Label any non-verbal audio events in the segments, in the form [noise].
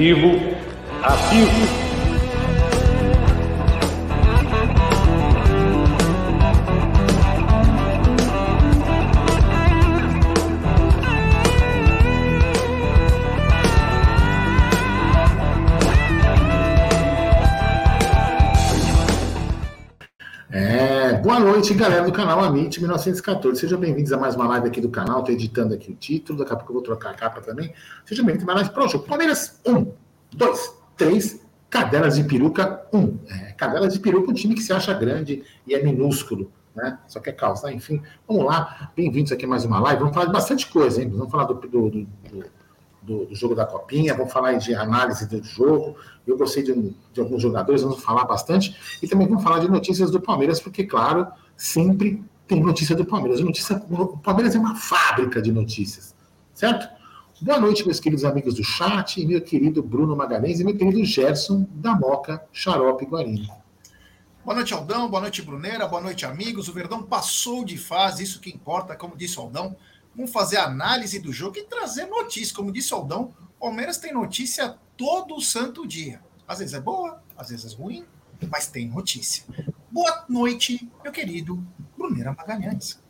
Esportivo ativo. Noite, galera do canal Amit 1914. Sejam bem-vindos a mais uma live aqui do canal. Estou editando aqui o título, daqui a pouco eu vou trocar a capa também. Sejam bem-vindos a mais uma live. Pronto, Palmeiras 1, 2, 3, Cadelas de Peruca 1. É, Cadelas de Peruca, um time que se acha grande e é minúsculo, né? Só quer causar, enfim. Vamos lá, bem-vindos aqui a mais uma live. Vamos falar de bastante coisa, hein? Vamos falar do, do, do, do, do jogo da Copinha, vamos falar de análise do jogo. Eu gostei de, de alguns jogadores, vamos falar bastante. E também vamos falar de notícias do Palmeiras, porque, claro sempre tem notícia do Palmeiras. Notícia, o Palmeiras é uma fábrica de notícias, certo? Boa noite, meus queridos amigos do chat, meu querido Bruno Magalhães e meu querido Gerson da Moca Xarope Guarani. Boa noite, Aldão. Boa noite, Brunera. Boa noite, amigos. O Verdão passou de fase, isso que importa, como disse o Aldão. Vamos fazer análise do jogo e trazer notícia. Como disse o Aldão, o Palmeiras tem notícia todo santo dia. Às vezes é boa, às vezes é ruim, mas tem notícia. Boa noite, meu querido Bruneira Magalhães.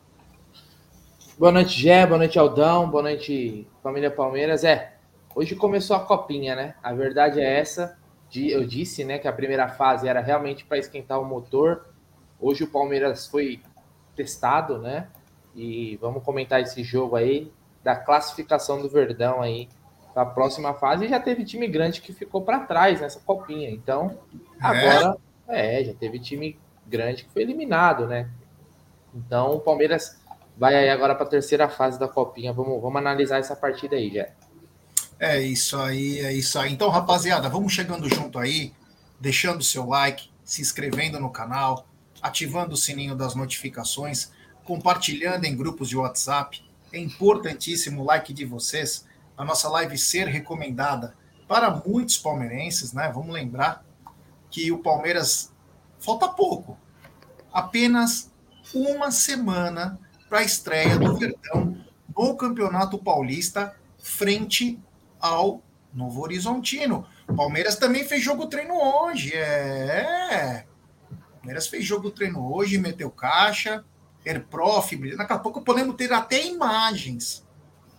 Boa noite, Gé. Boa noite, Aldão. Boa noite, família Palmeiras. É, hoje começou a copinha, né? A verdade é essa. Eu disse, né, que a primeira fase era realmente para esquentar o motor. Hoje o Palmeiras foi testado, né? E vamos comentar esse jogo aí da classificação do Verdão aí para a próxima fase. E já teve time grande que ficou para trás nessa copinha. Então, é? agora é, já teve time grande que foi eliminado, né? Então o Palmeiras vai aí agora para a terceira fase da Copinha. Vamos, vamos analisar essa partida aí, já. É isso aí, é isso aí. Então, rapaziada, vamos chegando junto aí, deixando o seu like, se inscrevendo no canal, ativando o sininho das notificações, compartilhando em grupos de WhatsApp. É importantíssimo o like de vocês, a nossa live ser recomendada para muitos palmeirenses, né? Vamos lembrar que o Palmeiras falta pouco, apenas uma semana para a estreia do Verdão no Campeonato Paulista frente ao Novo Horizontino. Palmeiras também fez jogo treino hoje, é. Palmeiras fez jogo treino hoje, meteu caixa, Erprof, daqui a pouco podemos ter até imagens.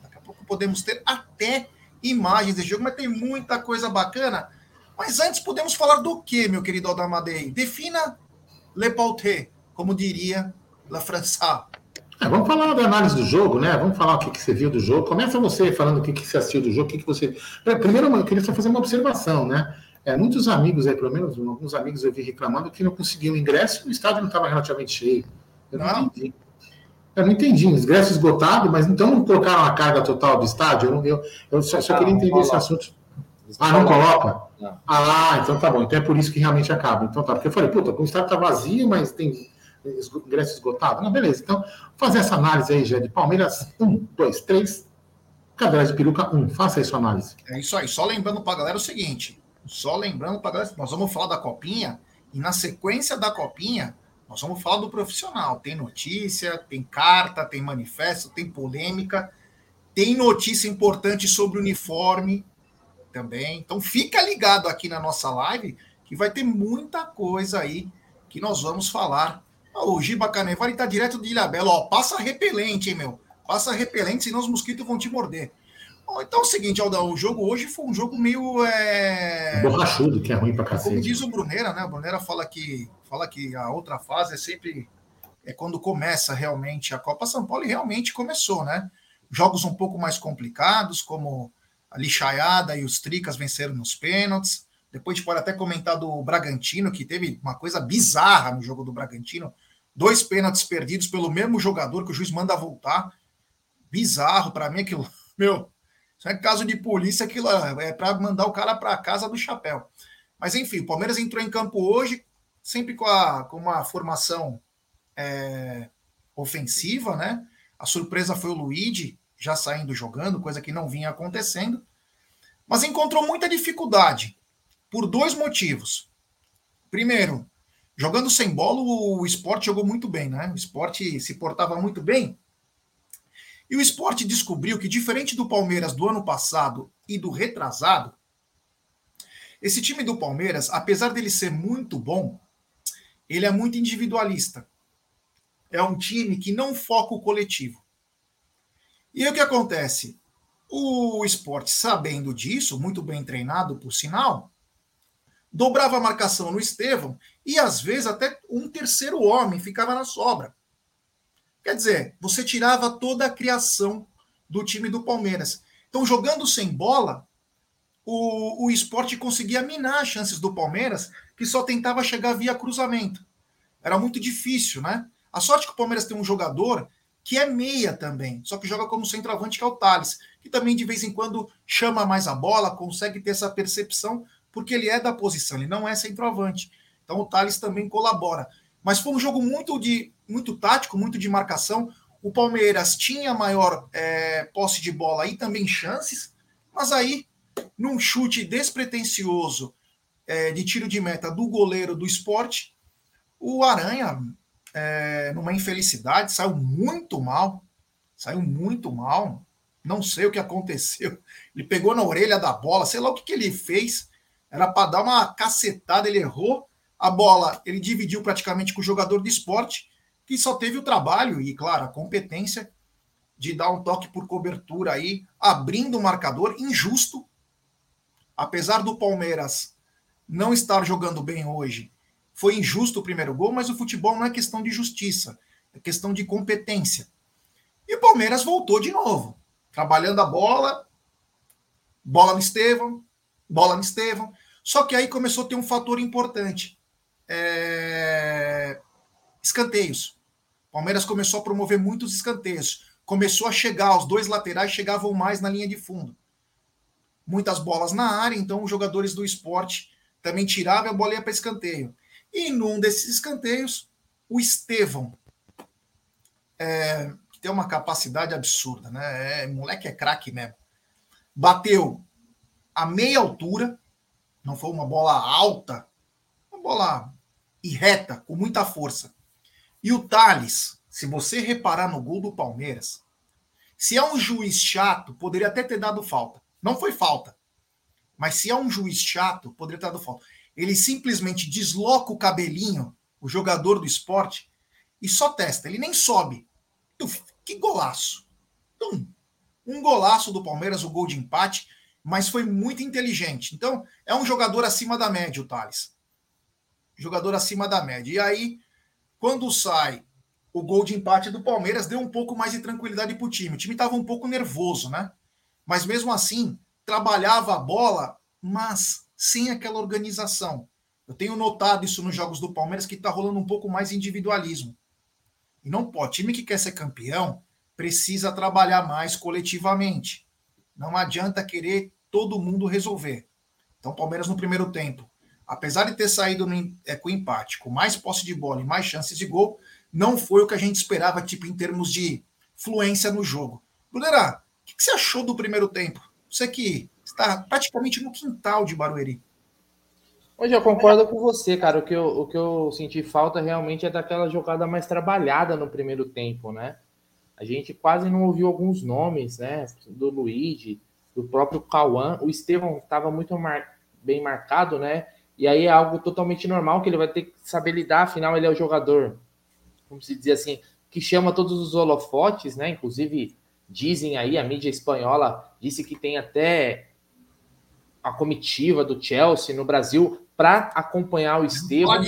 Daqui a pouco podemos ter até imagens desse jogo, mas tem muita coisa bacana. Mas antes podemos falar do que, meu querido Aldamadei? Defina Le Pauté, como diria La França. É, vamos falar da análise do jogo, né? Vamos falar o que, que você viu do jogo. Começa você falando o que, que você assistiu do jogo, o que, que você. Primeiro, eu queria só fazer uma observação, né? É, muitos amigos aí, pelo menos alguns amigos eu vi reclamando que não conseguiam ingresso e o estádio não estava relativamente cheio. Eu não, não, entendi. Eu não entendi, ingresso esgotado, mas então não colocaram a carga total do estádio? Eu, não, eu, eu só, só queria entender esse assunto. Ah, não coloca? Não. Ah, então tá bom. Então é por isso que realmente acaba. Então tá. Porque eu falei, puta, o estádio tá vazio, mas tem ingresso esgotado. Não, beleza. Então, fazer essa análise aí, já de Palmeiras, um, dois, três. Cadeiras de peruca, um. Faça aí sua análise. É isso aí. Só lembrando pra galera o seguinte. Só lembrando pra galera, nós vamos falar da copinha, e na sequência da copinha, nós vamos falar do profissional. Tem notícia, tem carta, tem manifesto, tem polêmica, tem notícia importante sobre o uniforme também. Então fica ligado aqui na nossa live que vai ter muita coisa aí que nós vamos falar. o Giba Canevari tá direto de Ilhabela. Ó, passa repelente, hein, meu? Passa repelente, senão os mosquitos vão te morder. Bom, então é o seguinte, Aldão, o jogo hoje foi um jogo meio. É... Borrachudo, que é ruim pra cacete. Como diz o Brunera, né? O Brunera fala que, fala que a outra fase é sempre. É quando começa realmente a Copa São Paulo e realmente começou, né? Jogos um pouco mais complicados, como a Lixaiada e os Tricas venceram nos pênaltis. Depois a gente pode até comentar do Bragantino, que teve uma coisa bizarra no jogo do Bragantino. Dois pênaltis perdidos pelo mesmo jogador que o juiz manda voltar. Bizarro para mim aquilo. [laughs] Meu, isso é caso de polícia, aquilo é para mandar o cara para casa do chapéu. Mas enfim, o Palmeiras entrou em campo hoje, sempre com, a, com uma formação é, ofensiva, né? A surpresa foi o Luigi, já saindo jogando, coisa que não vinha acontecendo, mas encontrou muita dificuldade por dois motivos. Primeiro, jogando sem bola, o esporte jogou muito bem, né? O esporte se portava muito bem. E o esporte descobriu que, diferente do Palmeiras do ano passado e do retrasado, Esse time do Palmeiras, apesar dele ser muito bom, ele é muito individualista. É um time que não foca o coletivo. E aí o que acontece? O esporte, sabendo disso, muito bem treinado, por sinal, dobrava a marcação no Estevão e às vezes até um terceiro homem ficava na sobra. Quer dizer, você tirava toda a criação do time do Palmeiras. Então, jogando sem bola, o, o esporte conseguia minar as chances do Palmeiras, que só tentava chegar via cruzamento. Era muito difícil, né? A sorte que o Palmeiras tem um jogador que é meia também, só que joga como centroavante, que é o Thales, que também de vez em quando chama mais a bola, consegue ter essa percepção, porque ele é da posição, ele não é centroavante. Então o Thales também colabora. Mas foi um jogo muito de muito tático, muito de marcação. O Palmeiras tinha maior é, posse de bola e também chances, mas aí, num chute despretensioso é, de tiro de meta do goleiro do esporte, o Aranha é, numa infelicidade, saiu muito mal, saiu muito mal, não sei o que aconteceu. Ele pegou na orelha da bola, sei lá o que, que ele fez, era para dar uma cacetada, ele errou a bola, ele dividiu praticamente com o jogador de esporte, que só teve o trabalho e, claro, a competência de dar um toque por cobertura aí, abrindo o marcador, injusto. Apesar do Palmeiras não estar jogando bem hoje foi injusto o primeiro gol, mas o futebol não é questão de justiça, é questão de competência. E o Palmeiras voltou de novo, trabalhando a bola, bola no Estevão, bola no Estevão. Só que aí começou a ter um fator importante: é... escanteios. O Palmeiras começou a promover muitos escanteios. Começou a chegar, os dois laterais chegavam mais na linha de fundo. Muitas bolas na área, então os jogadores do esporte também tiravam a bola para escanteio. E num desses escanteios, o Estevão, é, que tem uma capacidade absurda, né? É, moleque é craque mesmo. Bateu a meia altura, não foi uma bola alta, uma bola reta, com muita força. E o Thales, se você reparar no gol do Palmeiras, se é um juiz chato, poderia até ter dado falta. Não foi falta. Mas se é um juiz chato, poderia ter dado falta ele simplesmente desloca o cabelinho, o jogador do esporte, e só testa, ele nem sobe. que golaço! Então, um golaço do Palmeiras, o gol de empate, mas foi muito inteligente. Então, é um jogador acima da média, o Thales. Jogador acima da média. E aí, quando sai o gol de empate do Palmeiras, deu um pouco mais de tranquilidade para o time. O time estava um pouco nervoso, né? Mas mesmo assim, trabalhava a bola, mas sem aquela organização. Eu tenho notado isso nos jogos do Palmeiras que está rolando um pouco mais individualismo. E não pode. Time que quer ser campeão precisa trabalhar mais coletivamente. Não adianta querer todo mundo resolver. Então, Palmeiras no primeiro tempo, apesar de ter saído no, é, com empate, com mais posse de bola e mais chances de gol, não foi o que a gente esperava, tipo, em termos de fluência no jogo. Brunera, o que, que você achou do primeiro tempo? Você que está praticamente no quintal de Barueri. Hoje eu concordo com você, cara. O que, eu, o que eu senti falta realmente é daquela jogada mais trabalhada no primeiro tempo, né? A gente quase não ouviu alguns nomes, né? Do Luigi, do próprio Cauã. O Estevão estava muito mar... bem marcado, né? E aí é algo totalmente normal que ele vai ter que saber lidar, afinal, ele é o jogador, como se dizer assim, que chama todos os holofotes, né? Inclusive, dizem aí, a mídia espanhola disse que tem até a comitiva do Chelsea no Brasil para acompanhar o Estevam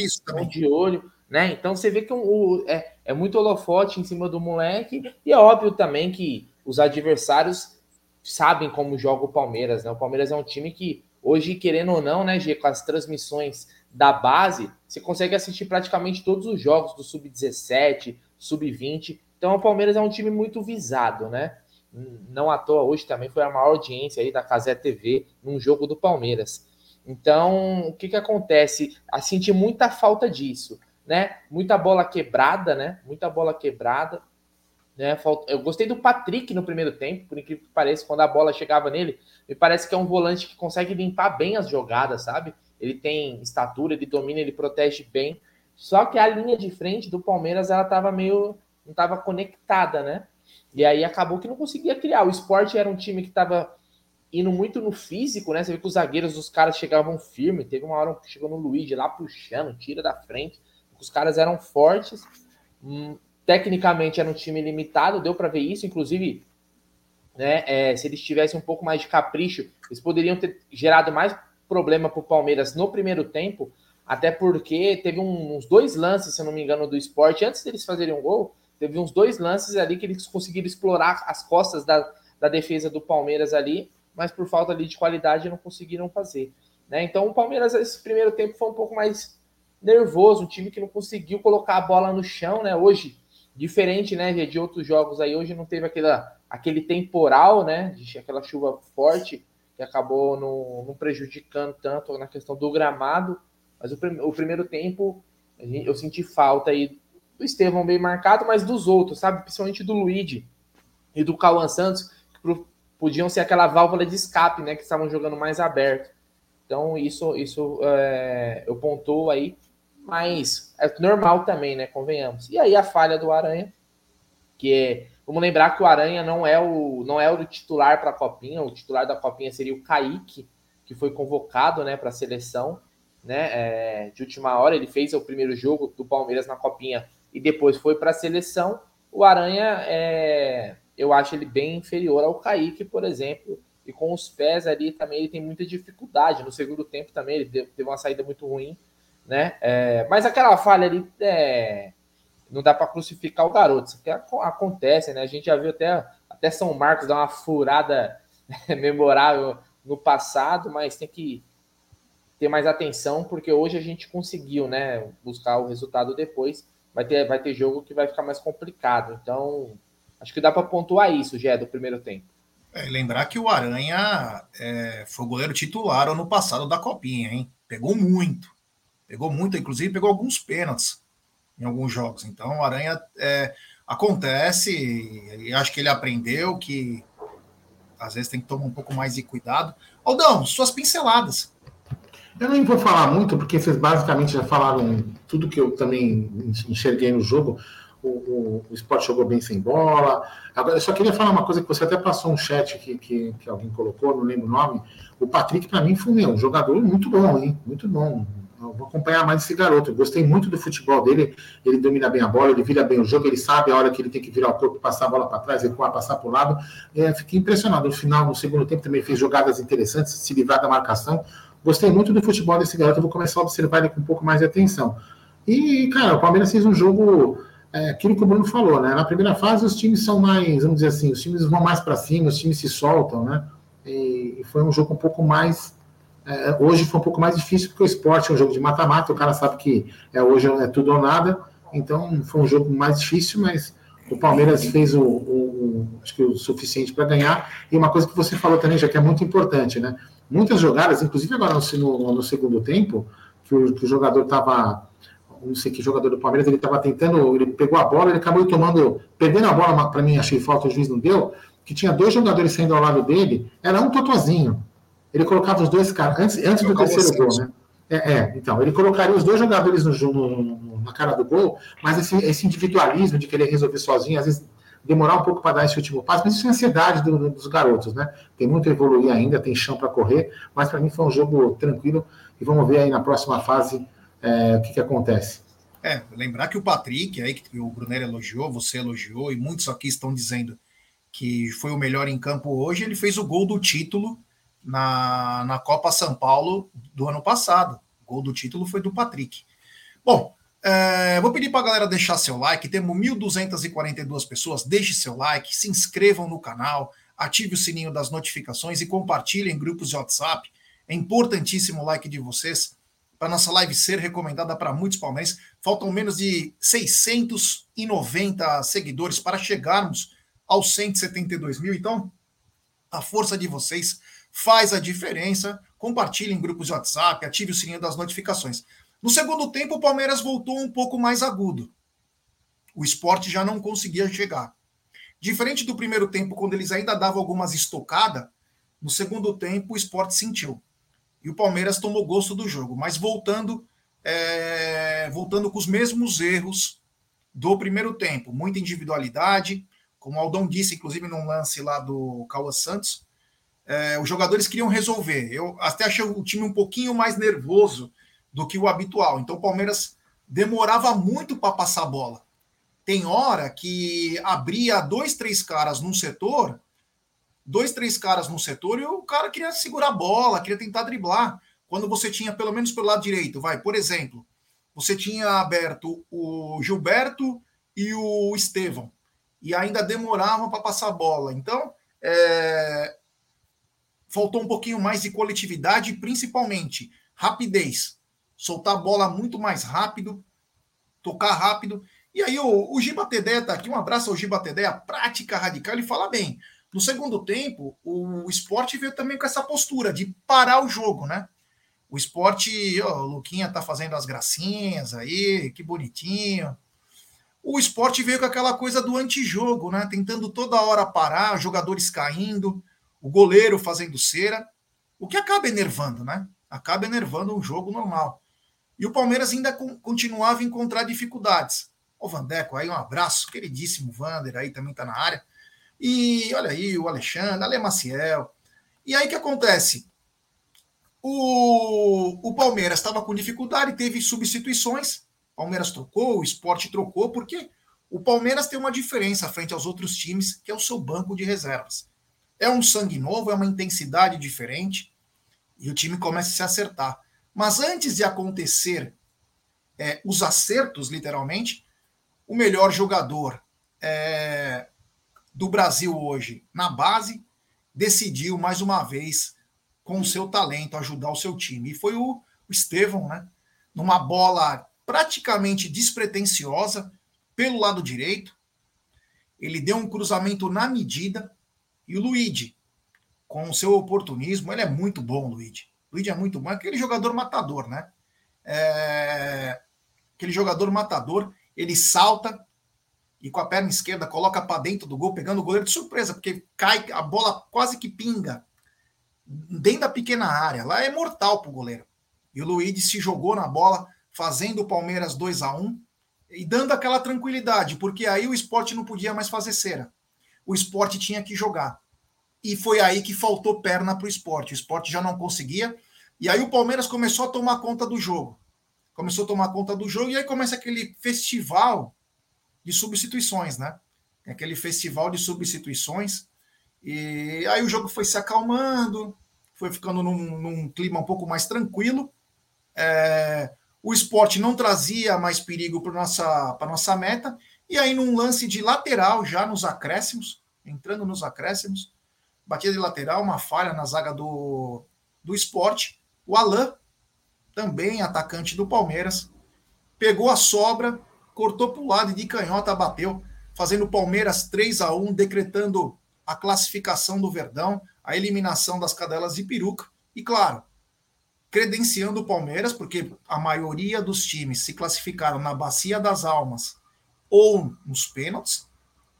de olho, né? Então você vê que o, é, é muito holofote em cima do moleque, e é óbvio também que os adversários sabem como joga o Palmeiras, né? O Palmeiras é um time que hoje, querendo ou não, né, G, com as transmissões da base, você consegue assistir praticamente todos os jogos do Sub-17, Sub-20. Então o Palmeiras é um time muito visado, né? Não à toa hoje também foi a maior audiência aí da Casé TV num jogo do Palmeiras. Então, o que que acontece? A senti muita falta disso, né? Muita bola quebrada, né? Muita bola quebrada. Né? Eu gostei do Patrick no primeiro tempo, por incrível que pareça, quando a bola chegava nele, me parece que é um volante que consegue limpar bem as jogadas, sabe? Ele tem estatura, ele domina, ele protege bem. Só que a linha de frente do Palmeiras, ela tava meio. não estava conectada, né? E aí acabou que não conseguia criar. O esporte era um time que estava indo muito no físico, né? Você vê que os zagueiros dos caras chegavam firme. Teve uma hora que chegou no Luigi lá puxando, tira da frente. Os caras eram fortes. Hum, tecnicamente era um time limitado, deu para ver isso. Inclusive, né, é, se eles tivessem um pouco mais de capricho, eles poderiam ter gerado mais problema para o Palmeiras no primeiro tempo. Até porque teve um, uns dois lances, se eu não me engano, do esporte, antes deles fazerem um gol, teve uns dois lances ali que eles conseguiram explorar as costas da, da defesa do Palmeiras ali mas por falta ali de qualidade não conseguiram fazer. Né? Então o Palmeiras, esse primeiro tempo, foi um pouco mais nervoso, um time que não conseguiu colocar a bola no chão, né? Hoje, diferente né, de outros jogos aí, hoje não teve aquela, aquele temporal, né? Aquela chuva forte que acabou não, não prejudicando tanto na questão do gramado. Mas o, o primeiro tempo eu senti falta aí do Estevão bem marcado, mas dos outros, sabe? Principalmente do Luigi e do Cauã Santos, que podiam ser aquela válvula de escape, né? Que estavam jogando mais aberto. Então, isso, isso é, eu pontuo aí, mas é normal também, né? Convenhamos. E aí a falha do Aranha, que é. Vamos lembrar que o Aranha não é o, não é o titular para a Copinha, o titular da Copinha seria o Kaique, que foi convocado né, para a seleção né, é, de última hora. Ele fez o primeiro jogo do Palmeiras na Copinha e depois foi para a seleção. O Aranha é, eu acho ele bem inferior ao Kaique, por exemplo. E com os pés ali também ele tem muita dificuldade. No segundo tempo também ele teve uma saída muito ruim, né? É, mas aquela falha ali é, não dá para crucificar o garoto. Isso acontece, né? A gente já viu até, até São Marcos dar uma furada [laughs] memorável no passado, mas tem que ter mais atenção, porque hoje a gente conseguiu, né? Buscar o resultado depois. Vai ter, vai ter jogo que vai ficar mais complicado. Então, Acho que dá para pontuar isso, Gé, do primeiro tempo. É, lembrar que o Aranha é, foi goleiro titular ano passado da Copinha, hein? Pegou muito. Pegou muito, inclusive pegou alguns pênaltis em alguns jogos. Então, o Aranha é, acontece, e acho que ele aprendeu que às vezes tem que tomar um pouco mais de cuidado. Aldão, suas pinceladas. Eu nem vou falar muito, porque vocês basicamente já falaram tudo que eu também enxerguei no jogo o, o, o esporte jogou bem sem bola. Agora, eu só queria falar uma coisa que você até passou um chat que, que, que alguém colocou, não lembro o nome. O Patrick, para mim, foi um jogador muito bom, hein? Muito bom. Eu vou acompanhar mais esse garoto. Eu gostei muito do futebol dele. Ele domina bem a bola, ele vira bem o jogo, ele sabe a hora que ele tem que virar o corpo, passar a bola para trás, recuar, passar para o lado. É, fiquei impressionado. No final, no segundo tempo, também fez jogadas interessantes, se livrar da marcação. Gostei muito do futebol desse garoto. Vou começar a observar ele com um pouco mais de atenção. E, cara, o Palmeiras fez um jogo é aquilo que o Bruno falou, né? Na primeira fase, os times são mais, vamos dizer assim, os times vão mais para cima, os times se soltam, né? E, e, foi um jogo um pouco mais. É, hoje foi um pouco mais difícil, porque o esporte é um jogo de mata-mata, o cara sabe que é, hoje é tudo ou nada, então foi um jogo mais difícil, mas o Palmeiras fez o, o, o acho que o suficiente para ganhar. E uma coisa que você falou também, já que é muito importante, né? Muitas jogadas, inclusive agora no, no, segundo tempo, que o, que o jogador estava não sei que jogador do Palmeiras, ele estava tentando, ele pegou a bola, ele acabou tomando, perdendo a bola, para mim achei falta, o juiz não deu, que tinha dois jogadores saindo ao lado dele, era um totozinho. Ele colocava os dois caras, antes, antes do terceiro gol, né? É, é, então, ele colocaria os dois jogadores no, no, na cara do gol, mas esse, esse individualismo de querer resolver sozinho, às vezes demorar um pouco para dar esse último passo, mas isso é ansiedade do, dos garotos, né? Tem muito a evoluir ainda, tem chão para correr, mas para mim foi um jogo tranquilo e vamos ver aí na próxima fase é, o que, que acontece. É, lembrar que o Patrick, aí que o Brunner elogiou, você elogiou, e muitos aqui estão dizendo que foi o melhor em campo hoje, ele fez o gol do título na, na Copa São Paulo do ano passado. O gol do título foi do Patrick. Bom, é, vou pedir para a galera deixar seu like. Temos 1.242 pessoas. Deixe seu like, se inscrevam no canal, ative o sininho das notificações e compartilhem em grupos de WhatsApp. É importantíssimo o like de vocês para nossa live ser recomendada para muitos palmeirenses. Faltam menos de 690 seguidores para chegarmos aos 172 mil. Então, a força de vocês faz a diferença. Compartilhe em grupos de WhatsApp, ative o sininho das notificações. No segundo tempo, o Palmeiras voltou um pouco mais agudo. O esporte já não conseguia chegar. Diferente do primeiro tempo, quando eles ainda davam algumas estocadas, no segundo tempo o esporte sentiu e o Palmeiras tomou gosto do jogo. Mas voltando, é, voltando com os mesmos erros do primeiro tempo, muita individualidade, como o Aldão disse, inclusive num lance lá do Cauã Santos, é, os jogadores queriam resolver. Eu até achei o time um pouquinho mais nervoso do que o habitual. Então o Palmeiras demorava muito para passar a bola. Tem hora que abria dois, três caras num setor, dois, três caras num setor e o cara queria segurar a bola, queria tentar driblar. Quando você tinha, pelo menos pelo lado direito, vai, por exemplo, você tinha aberto o Gilberto e o Estevão, e ainda demoravam para passar a bola. Então, é, faltou um pouquinho mais de coletividade principalmente rapidez. Soltar a bola muito mais rápido, tocar rápido. E aí o, o Giba Tedé tá aqui, um abraço ao Giba Tedé, a prática radical, ele fala bem. No segundo tempo, o esporte veio também com essa postura de parar o jogo, né? O esporte, ó, o Luquinha tá fazendo as gracinhas aí, que bonitinho. O esporte veio com aquela coisa do antijogo, né? Tentando toda hora parar, jogadores caindo o goleiro fazendo cera, o que acaba enervando, né? Acaba enervando um jogo normal. E o Palmeiras ainda continuava a encontrar dificuldades. O Vandeco aí, um abraço, queridíssimo Vander aí também está na área. E olha aí, o Alexandre, Ale Maciel. E aí o que acontece? O, o Palmeiras estava com dificuldade, teve substituições. Palmeiras trocou, o esporte trocou, porque o Palmeiras tem uma diferença frente aos outros times, que é o seu banco de reservas. É um sangue novo, é uma intensidade diferente e o time começa a se acertar. Mas antes de acontecer é, os acertos, literalmente, o melhor jogador é, do Brasil hoje na base decidiu mais uma vez, com o seu talento, ajudar o seu time. E foi o, o Estevão, né? Numa bola praticamente despretensiosa pelo lado direito. Ele deu um cruzamento na medida, e o Luigi, com o seu oportunismo, ele é muito bom, Luigi. Luigi é muito bom, é aquele jogador matador, né? É... Aquele jogador matador, ele salta e com a perna esquerda coloca para dentro do gol, pegando o goleiro de surpresa, porque cai, a bola quase que pinga dentro da pequena área. Lá é mortal para o goleiro. E o Luigi se jogou na bola, fazendo o Palmeiras 2 a 1 e dando aquela tranquilidade, porque aí o esporte não podia mais fazer cera o esporte tinha que jogar. E foi aí que faltou perna para o esporte. O esporte já não conseguia. E aí o Palmeiras começou a tomar conta do jogo. Começou a tomar conta do jogo, e aí começa aquele festival de substituições, né? Aquele festival de substituições. E aí o jogo foi se acalmando, foi ficando num, num clima um pouco mais tranquilo. É, o esporte não trazia mais perigo para nossa, nossa meta. E aí, num lance de lateral, já nos acréscimos, entrando nos acréscimos, batida de lateral, uma falha na zaga do, do esporte. O Alain, também atacante do Palmeiras, pegou a sobra, cortou para o lado e de canhota bateu, fazendo o Palmeiras 3 a 1 decretando a classificação do Verdão, a eliminação das cadelas de peruca. E claro, credenciando o Palmeiras, porque a maioria dos times se classificaram na Bacia das Almas ou nos pênaltis.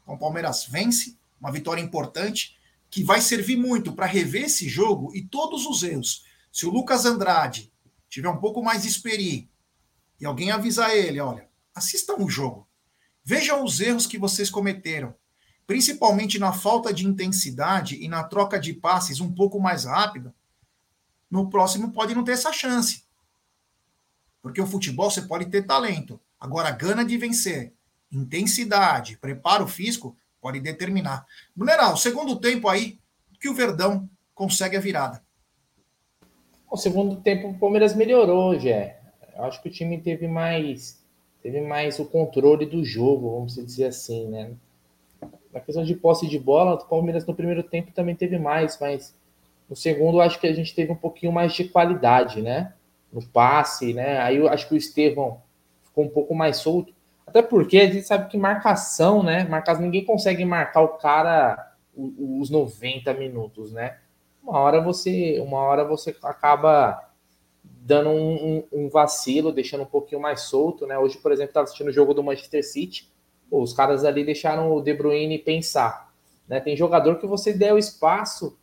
Então, o Palmeiras vence, uma vitória importante, que vai servir muito para rever esse jogo e todos os erros. Se o Lucas Andrade tiver um pouco mais de experiência e alguém avisar ele, olha, assistam o jogo, vejam os erros que vocês cometeram, principalmente na falta de intensidade e na troca de passes um pouco mais rápida, no próximo pode não ter essa chance. Porque o futebol você pode ter talento. Agora, gana de vencer intensidade, preparo físico, pode determinar. Brunera, o segundo tempo aí, que o Verdão consegue a virada. O segundo tempo o Palmeiras melhorou, Jé. Eu acho que o time teve mais teve mais o controle do jogo, vamos dizer assim, né? Na questão de posse de bola, o Palmeiras no primeiro tempo também teve mais, mas no segundo acho que a gente teve um pouquinho mais de qualidade, né? No passe, né? Aí eu acho que o Estevão ficou um pouco mais solto. Até porque a gente sabe que marcação, né? Marcação, ninguém consegue marcar o cara os 90 minutos, né? Uma hora você, uma hora você acaba dando um, um, um vacilo, deixando um pouquinho mais solto, né? Hoje, por exemplo, estava assistindo o jogo do Manchester City, pô, os caras ali deixaram o De Bruyne pensar, né? Tem jogador que você der o espaço,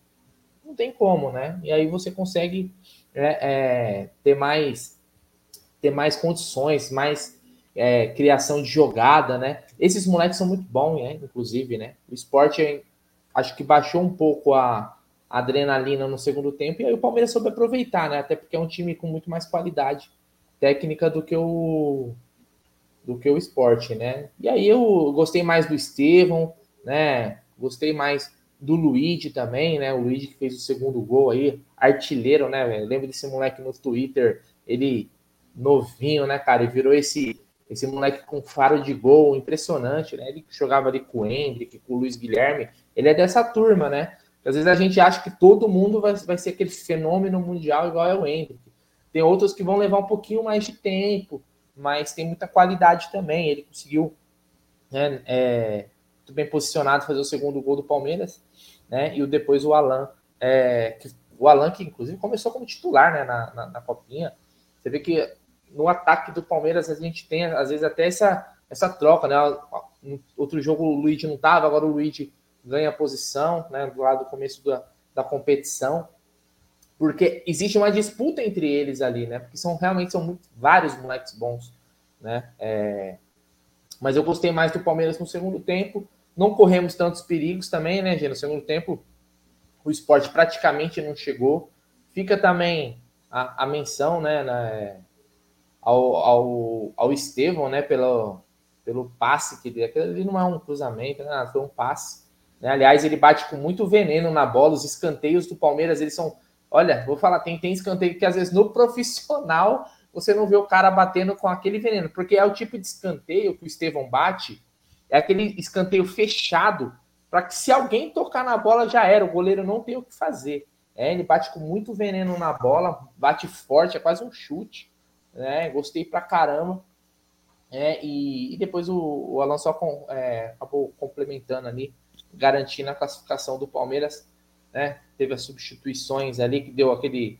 não tem como, né? E aí você consegue é, é, ter mais ter mais condições, mais é, criação de jogada, né? Esses moleques são muito bons, né? Inclusive, né? O esporte acho que baixou um pouco a, adrenalina no segundo tempo, e aí o Palmeiras soube aproveitar, né? Até porque é um time com muito mais qualidade técnica do que o do que o esporte, né? E aí eu gostei mais do Estevão, né? Gostei mais do Luigi também, né? O Luigi que fez o segundo gol aí, artilheiro, né? Lembro desse moleque no Twitter, ele novinho, né, cara? E virou esse esse moleque com faro de gol impressionante, né? Ele jogava ali com o Hendrick, com o Luiz Guilherme, ele é dessa turma, né? Às vezes a gente acha que todo mundo vai, vai ser aquele fenômeno mundial igual é o Hendrick. Tem outros que vão levar um pouquinho mais de tempo, mas tem muita qualidade também. Ele conseguiu, né, é, muito bem posicionado, fazer o segundo gol do Palmeiras, né? E depois o Alan, é, que, o Alan que inclusive começou como titular, né, na, na, na copinha. Você vê que no ataque do Palmeiras a gente tem, às vezes, até essa, essa troca, né? outro jogo o Luigi não estava, agora o Luigi ganha posição, né? Do lado do começo da, da competição. Porque existe uma disputa entre eles ali, né? Porque são realmente são muito, vários moleques bons, né? É... Mas eu gostei mais do Palmeiras no segundo tempo. Não corremos tantos perigos também, né, gente? No segundo tempo, o esporte praticamente não chegou. Fica também a, a menção, né, na, ao, ao, ao Estevão, né, pelo, pelo passe que deu. Aquilo ali não é um cruzamento, né, foi um passe. Né? Aliás, ele bate com muito veneno na bola. Os escanteios do Palmeiras, eles são. Olha, vou falar, tem, tem escanteio que às vezes no profissional você não vê o cara batendo com aquele veneno, porque é o tipo de escanteio que o Estevão bate, é aquele escanteio fechado, para que se alguém tocar na bola já era, o goleiro não tem o que fazer. É, ele bate com muito veneno na bola, bate forte, é quase um chute né? Gostei pra caramba. É, e, e depois o, o Alan só com, é, acabou complementando ali, garantindo a classificação do Palmeiras. Né? Teve as substituições ali que deu aquele.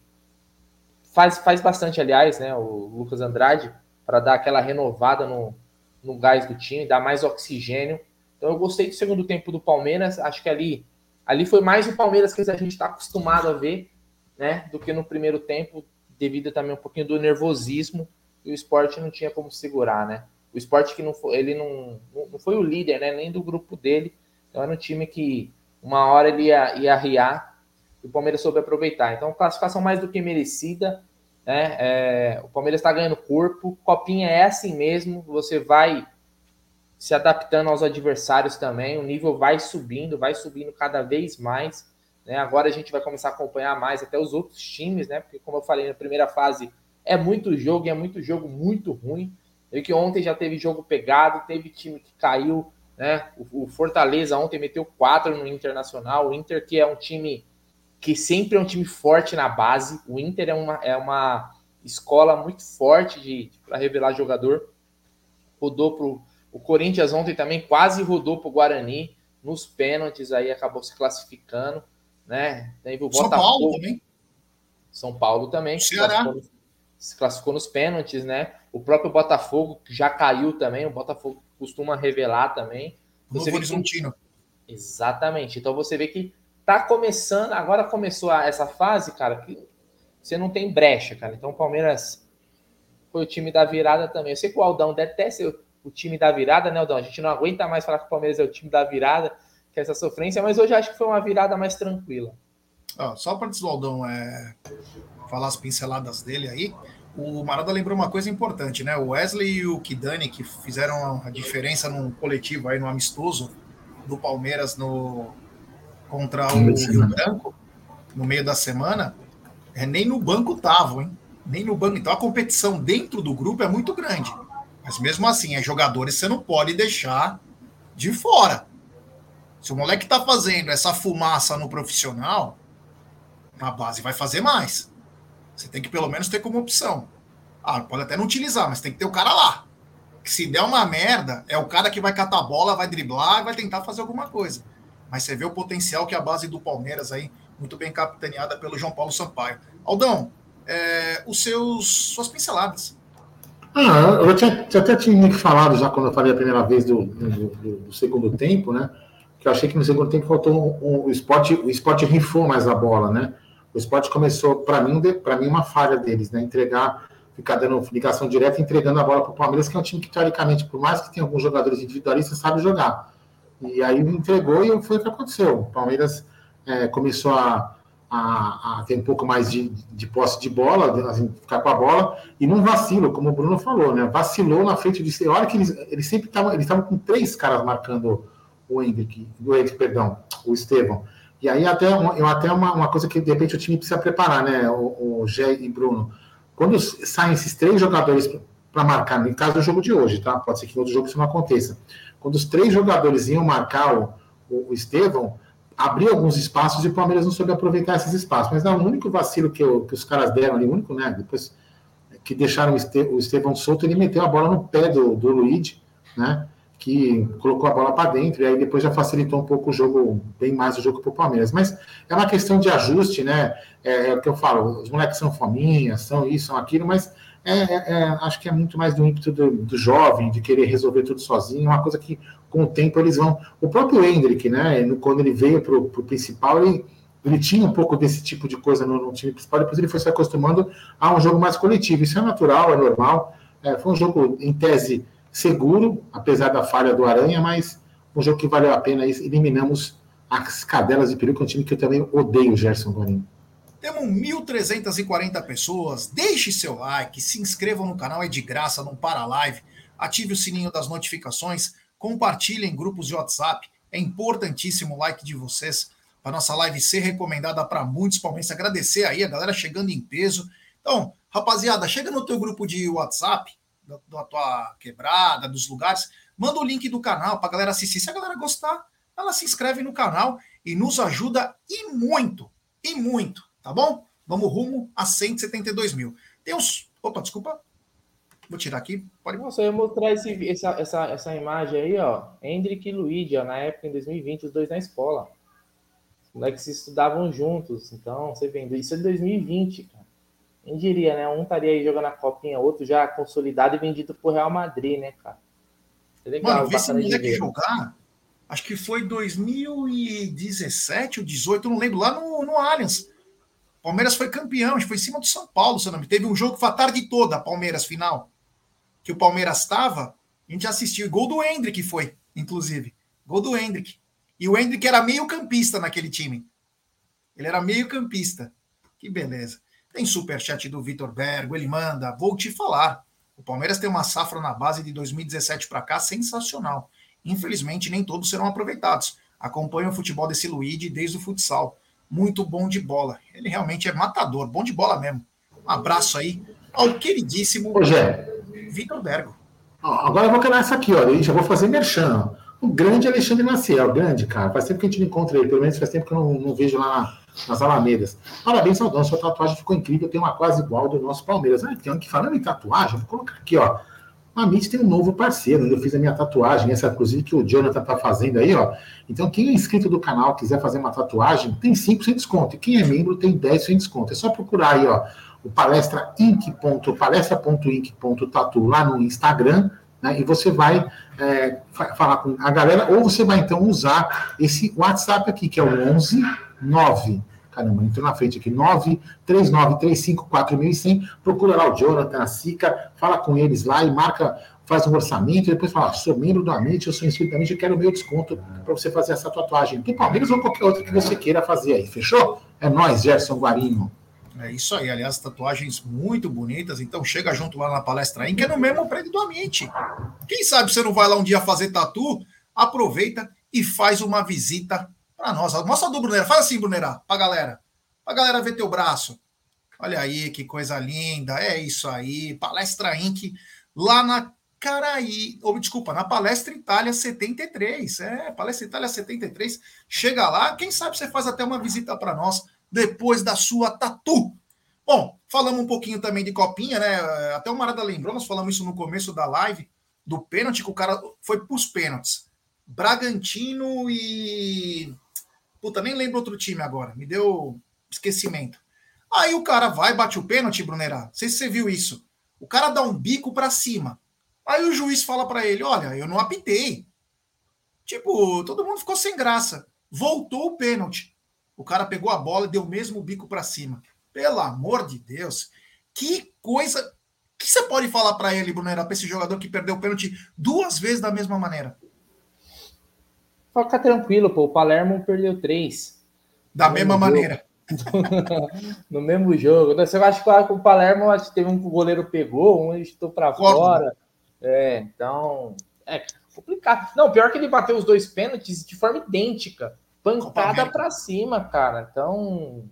Faz, faz bastante, aliás, né? O Lucas Andrade, para dar aquela renovada no, no gás do time, dar mais oxigênio. Então eu gostei do segundo tempo do Palmeiras. Acho que ali, ali foi mais o Palmeiras que a gente está acostumado a ver, né? Do que no primeiro tempo devido também um pouquinho do nervosismo e o esporte não tinha como segurar, né? O esporte que não foi, ele não, não foi o líder, né? Nem do grupo dele. Então era um time que uma hora ele ia, ia arriar e o Palmeiras soube aproveitar. Então, classificação mais do que merecida. Né? É, o Palmeiras está ganhando corpo. Copinha é assim mesmo. Você vai se adaptando aos adversários também. O nível vai subindo, vai subindo cada vez mais. Né? Agora a gente vai começar a acompanhar mais até os outros times, né? Porque, como eu falei na primeira fase, é muito jogo e é muito jogo muito ruim. E que ontem já teve jogo pegado, teve time que caiu, né? O, Fortaleza ontem meteu quatro no Internacional. O Inter, que é um time que sempre é um time forte na base. O Inter é uma, é uma escola muito forte de para revelar jogador. Rodou pro o Corinthians ontem também quase rodou pro Guarani nos pênaltis aí acabou se classificando né? Teve o São Paulo também. São Paulo também. Ceará. Classificou, se classificou nos pênaltis, né? O próprio Botafogo já caiu também. O Botafogo costuma revelar também. Você Novo Horizontino. Que... Exatamente. Então você vê que tá começando, agora começou essa fase, cara, que você não tem brecha, cara. Então o Palmeiras foi o time da virada também. Eu sei que o Aldão detesta o time da virada, né, Aldão? A gente não aguenta mais falar que o Palmeiras é o time da virada que é essa sofrência, mas hoje acho que foi uma virada mais tranquila. Ah, só para o Aldão é, falar as pinceladas dele aí, o Marada lembrou uma coisa importante, né? O Wesley e o Kidani, que fizeram a diferença no coletivo aí, no amistoso do Palmeiras no contra o Rio Branco, no meio da semana, é, nem no banco estavam, hein? Nem no banco. Então a competição dentro do grupo é muito grande. Mas mesmo assim, é jogadores você não pode deixar de fora. Se o moleque tá fazendo essa fumaça no profissional, na base vai fazer mais. Você tem que pelo menos ter como opção. Ah, pode até não utilizar, mas tem que ter o cara lá. Que se der uma merda, é o cara que vai catar a bola, vai driblar, vai tentar fazer alguma coisa. Mas você vê o potencial que a base do Palmeiras aí, muito bem capitaneada pelo João Paulo Sampaio. Aldão, é, os seus suas pinceladas. Ah, eu tinha, até tinha falado já quando eu falei a primeira vez do, do, do segundo tempo, né? Que eu achei que no segundo tempo faltou um, um, o esporte, o esporte rifou mais a bola, né? O esporte começou, para mim, para mim, uma falha deles, né? Entregar, ficar dando ligação direta, entregando a bola para o Palmeiras, que é um time que, teoricamente, por mais que tenha alguns jogadores individualistas, sabe jogar. E aí entregou e foi o que aconteceu. O Palmeiras é, começou a, a, a ter um pouco mais de, de posse de bola, assim, ficar com a bola, e não vacilo, como o Bruno falou, né? Vacilou na frente de. Olha que eles, eles sempre estavam. Eles estavam com três caras marcando o Hendrick, o Hendrick, perdão, o Estevão. E aí até, eu, até uma, uma coisa que de repente o time precisa preparar, né? O, o Gé e Bruno. Quando saem esses três jogadores para marcar, no caso do jogo de hoje, tá? Pode ser que no outro jogo isso não aconteça. Quando os três jogadores iam marcar o, o, o Estevão, abriu alguns espaços e o Palmeiras não soube aproveitar esses espaços. Mas não, o único vacilo que, eu, que os caras deram ali, o único, né? Depois que deixaram o, o Estevão solto, ele meteu a bola no pé do, do Luigi, né? Que colocou a bola para dentro, e aí depois já facilitou um pouco o jogo, bem mais o jogo para o Palmeiras. Mas é uma questão de ajuste, né? É, é, o que eu falo, os moleques são fominhas, são isso, são aquilo, mas é, é, é, acho que é muito mais do ímpeto do, do, jovem, de querer resolver tudo sozinho, uma coisa que com o tempo eles vão. O próprio Hendrick, né, quando ele veio para o principal, ele, ele tinha um pouco desse tipo de coisa no, no, time principal, depois ele foi se acostumando a um jogo mais coletivo. Isso é natural, é normal. É, foi um jogo, em tese, seguro, apesar da falha do Aranha, mas um jogo que valeu a pena. Eliminamos as cadelas de peru, que é um time que eu também odeio, Gerson Guarini. Temos 1.340 pessoas. Deixe seu like, se inscrevam no canal, é de graça, não para a live. Ative o sininho das notificações, compartilhe em grupos de WhatsApp. É importantíssimo o like de vocês para nossa live ser recomendada para muitos palmeirenses. Agradecer aí a galera chegando em peso. Então, rapaziada, chega no teu grupo de WhatsApp, da, da tua quebrada, dos lugares, manda o link do canal para a galera assistir. Se a galera gostar, ela se inscreve no canal e nos ajuda e muito, e muito tá bom? Vamos rumo a 172 mil. Tem uns. Opa, desculpa. Vou tirar aqui. Pode. Nossa, eu mostrar esse, essa, essa, essa imagem aí, ó. Hendrick e Luigi, ó, na época, em 2020, os dois na escola. Os moleques estudavam juntos. Então, você vendo isso é 2020, cara. Quem diria, né? Um estaria aí jogando a copinha, outro já consolidado e vendido pro Real Madrid, né, cara? É legal, Mano, vê esse moleque jogar. Acho que foi 2017 ou 18, não lembro, lá no, no Allianz. Palmeiras foi campeão, foi em cima do São Paulo, se não me Teve um jogo que foi a tarde toda, Palmeiras final. Que o Palmeiras estava, a gente assistiu. Gol do Hendrick foi, inclusive. Gol do Hendrick. E o Hendrick era meio campista naquele time. Ele era meio campista. Que beleza. Tem superchat do Vitor Bergo, ele manda. Vou te falar. O Palmeiras tem uma safra na base de 2017 para cá sensacional. Infelizmente, nem todos serão aproveitados. Acompanho o futebol desse Luigi desde o futsal muito bom de bola. Ele realmente é matador, bom de bola mesmo. Um abraço aí ao queridíssimo Vitor Bergo. Agora eu vou calar essa aqui, ó. Eu já vou fazer merchan. O grande Alexandre Maciel, grande, cara. Faz tempo que a gente não encontra ele, pelo menos faz tempo que eu não, não vejo lá nas Alamedas. Parabéns, Aldão. Sua tatuagem ficou incrível. Tem uma quase igual do nosso Palmeiras. Ah, tem que falando em tatuagem, vou colocar aqui, ó. A tem um novo parceiro, eu fiz a minha tatuagem, essa inclusive que o Jonathan tá fazendo aí, ó. Então, quem é inscrito do canal, quiser fazer uma tatuagem, tem 5% de desconto. E quem é membro tem 10% de desconto. É só procurar aí, ó, o palestra palestra.inc.tatu lá no Instagram, né? E você vai é, falar com a galera, ou você vai então usar esse WhatsApp aqui, que é o 11 9 Caramba, entrou na frente aqui, 939354100. Procura lá o Jonathan, a Sica, fala com eles lá e marca, faz um orçamento, e depois fala: sou membro do Amit, eu sou inscrito da Amit, eu quero o meu desconto para você fazer essa tatuagem. Do Palmeiras ou qualquer outra que você queira fazer aí, fechou? É nós, Gerson Guarinho. É isso aí, aliás, tatuagens muito bonitas. Então chega junto lá na palestra aí, que é no mesmo prédio do Amit. Quem sabe você não vai lá um dia fazer tatu? Aproveita e faz uma visita para nós. Mostra do Brunera. Faz assim, Brunera, pra galera. Pra galera ver teu braço. Olha aí, que coisa linda. É isso aí. Palestra Inc. lá na Caraí. Ou, desculpa, na Palestra Itália 73. É, Palestra Itália 73. Chega lá. Quem sabe você faz até uma visita para nós depois da sua tatu. Bom, falamos um pouquinho também de copinha, né? Até o Marada lembrou, nós falamos isso no começo da live, do pênalti, que o cara foi para os pênaltis. Bragantino e Puta, nem lembro outro time agora. Me deu esquecimento. Aí o cara vai, bate o pênalti, Brunerá. Não sei se você viu isso. O cara dá um bico para cima. Aí o juiz fala para ele: Olha, eu não apitei. Tipo, todo mundo ficou sem graça. Voltou o pênalti. O cara pegou a bola e deu o mesmo bico para cima. Pelo amor de Deus. Que coisa. O que você pode falar para ele, Brunerá, para esse jogador que perdeu o pênalti duas vezes da mesma maneira? Fica tranquilo, pô. O Palermo perdeu três. Da mesma maneira. [laughs] no mesmo jogo. Você acha que o Palermo acho que teve um que o goleiro pegou, um estou para fora. É, então. É complicado. Não, pior que ele bateu os dois pênaltis de forma idêntica. Pancada para cima, cara. Então.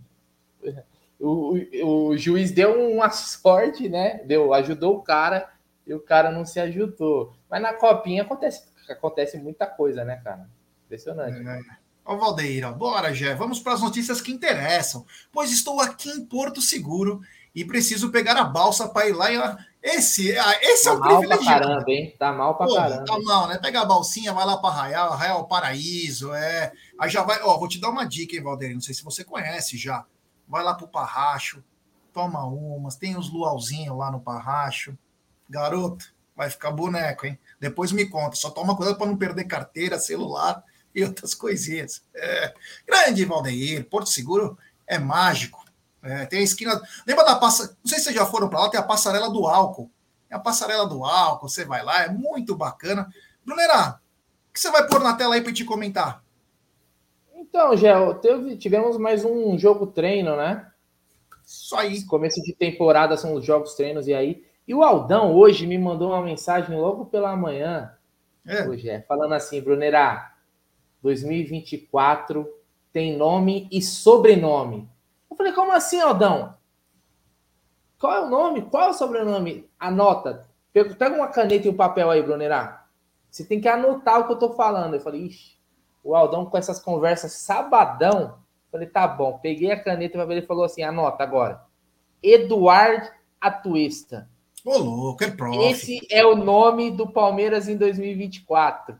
O, o, o, juiz deu uma [laughs] sorte, né? Deu, ajudou o cara e o cara não se ajudou. Mas na copinha acontece, acontece muita coisa, né, cara? Impressionante. É. Ó, Valdeira, bora, Jé. Vamos para as notícias que interessam. Pois estou aqui em Porto Seguro e preciso pegar a balsa para ir lá. E... Esse, ah, esse tá é o mal privilegiado. Pra caramba, hein? Tá mal pra Pô, caramba. Tá mal, né? Pega a balsinha, vai lá para Arraial, Arraial Paraíso, é. Aí já vai. Ó, vou te dar uma dica, hein, Valdeira. Não sei se você conhece já. Vai lá pro Parracho, toma umas, tem uns luauzinhos lá no Parracho. Garoto, vai ficar boneco, hein? Depois me conta. Só toma cuidado para não perder carteira, celular e outras coisinhas. É. Grande Valdeir, Porto Seguro é mágico. É, tem a esquina. Lembra da passarela? Não sei se vocês já foram para lá, tem a passarela do álcool. É a passarela do álcool, você vai lá, é muito bacana. Brunera, o que você vai pôr na tela aí para te comentar? Então, Gel, teve, tivemos mais um jogo treino, né? Isso aí. Começo de temporada são os jogos treinos e aí. E o Aldão hoje me mandou uma mensagem logo pela manhã. É. Hoje é, falando assim, Brunera, 2024 tem nome e sobrenome. Eu falei, como assim, Aldão? Qual é o nome? Qual é o sobrenome? Anota. Pega uma caneta e um papel aí, Brunerá. Você tem que anotar o que eu tô falando. Eu falei, ixi, o Aldão com essas conversas sabadão. Eu falei, tá bom. Peguei a caneta e ele falou assim: anota agora. Eduardo Atuesta. Ô, louco, é prof. Esse é o nome do Palmeiras em 2024.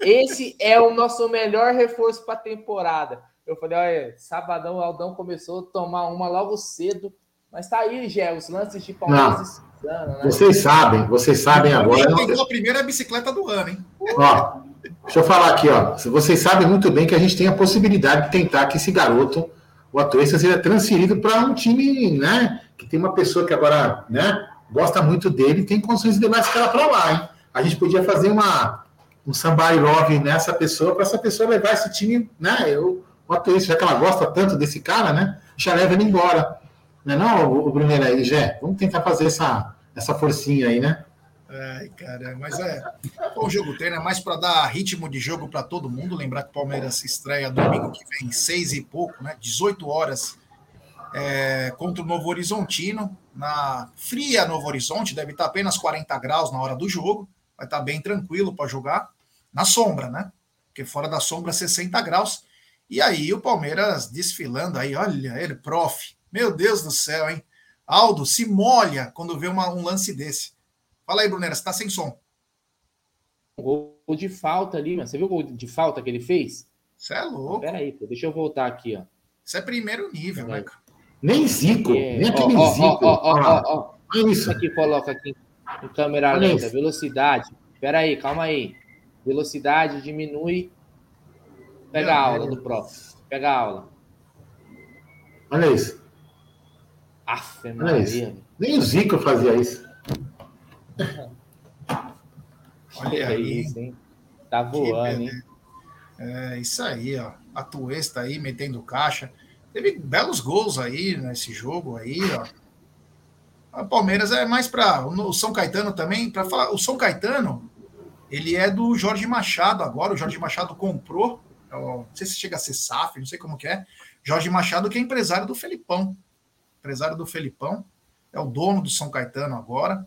Esse é o nosso melhor reforço para a temporada. Eu falei, olha, sabadão o Aldão começou a tomar uma logo cedo, mas tá aí, Gé, os lances de Palmeiras. Né? Vocês sabem, vocês sabem agora. Ele a primeira bicicleta do ano, hein? Ó, deixa eu falar aqui, ó. Vocês sabem muito bem que a gente tem a possibilidade de tentar que esse garoto, o Atuesta, seja transferido para um time, né? Que tem uma pessoa que agora, né? Gosta muito dele e tem condições de levar esse cara para lá, hein? A gente podia fazer uma um somebody love nessa pessoa, para essa pessoa levar esse time, né? Eu boto isso, já que ela gosta tanto desse cara, né? Já leva ele embora. Não é não, o, Bruno aí, Jé? Vamos tentar fazer essa, essa forcinha aí, né? Ai, cara, mas é. O jogo treino é mais para dar ritmo de jogo para todo mundo. Lembrar que o Palmeiras se estreia domingo que vem, seis e pouco, né? 18 horas é, contra o Novo Horizontino. Na fria Novo Horizonte, deve estar apenas 40 graus na hora do jogo. Vai estar bem tranquilo para jogar na sombra, né? Porque fora da sombra 60 graus. E aí o Palmeiras desfilando aí, olha ele, prof. Meu Deus do céu, hein? Aldo se molha quando vê uma, um lance desse. Fala aí, Brunera, você tá sem som. Gol de falta ali, mas você viu o gol de falta que ele fez? Você é louco. Pera aí, deixa eu voltar aqui, ó. Isso é primeiro nível, né? Nem Zico, é... nem aquele ó, Zico. Ó, ó, ó, ó. Isso aqui coloca aqui em câmera lenta, velocidade. Pera aí, calma aí. Velocidade diminui. Pega a aula do prof. Pega a aula. Olha isso. Aff, Olha isso. Nem o Zico fazia isso. [laughs] Olha aí. Isso, hein? Tá voando, hein? É isso aí, ó. A Tuesta aí metendo caixa. Teve belos gols aí nesse jogo aí, ó. A Palmeiras é mais para o São Caetano também, para falar, o São Caetano ele é do Jorge Machado agora. O Jorge Machado comprou, não sei se chega a ser SAF, não sei como que é. Jorge Machado, que é empresário do Felipão. Empresário do Felipão, é o dono do São Caetano agora.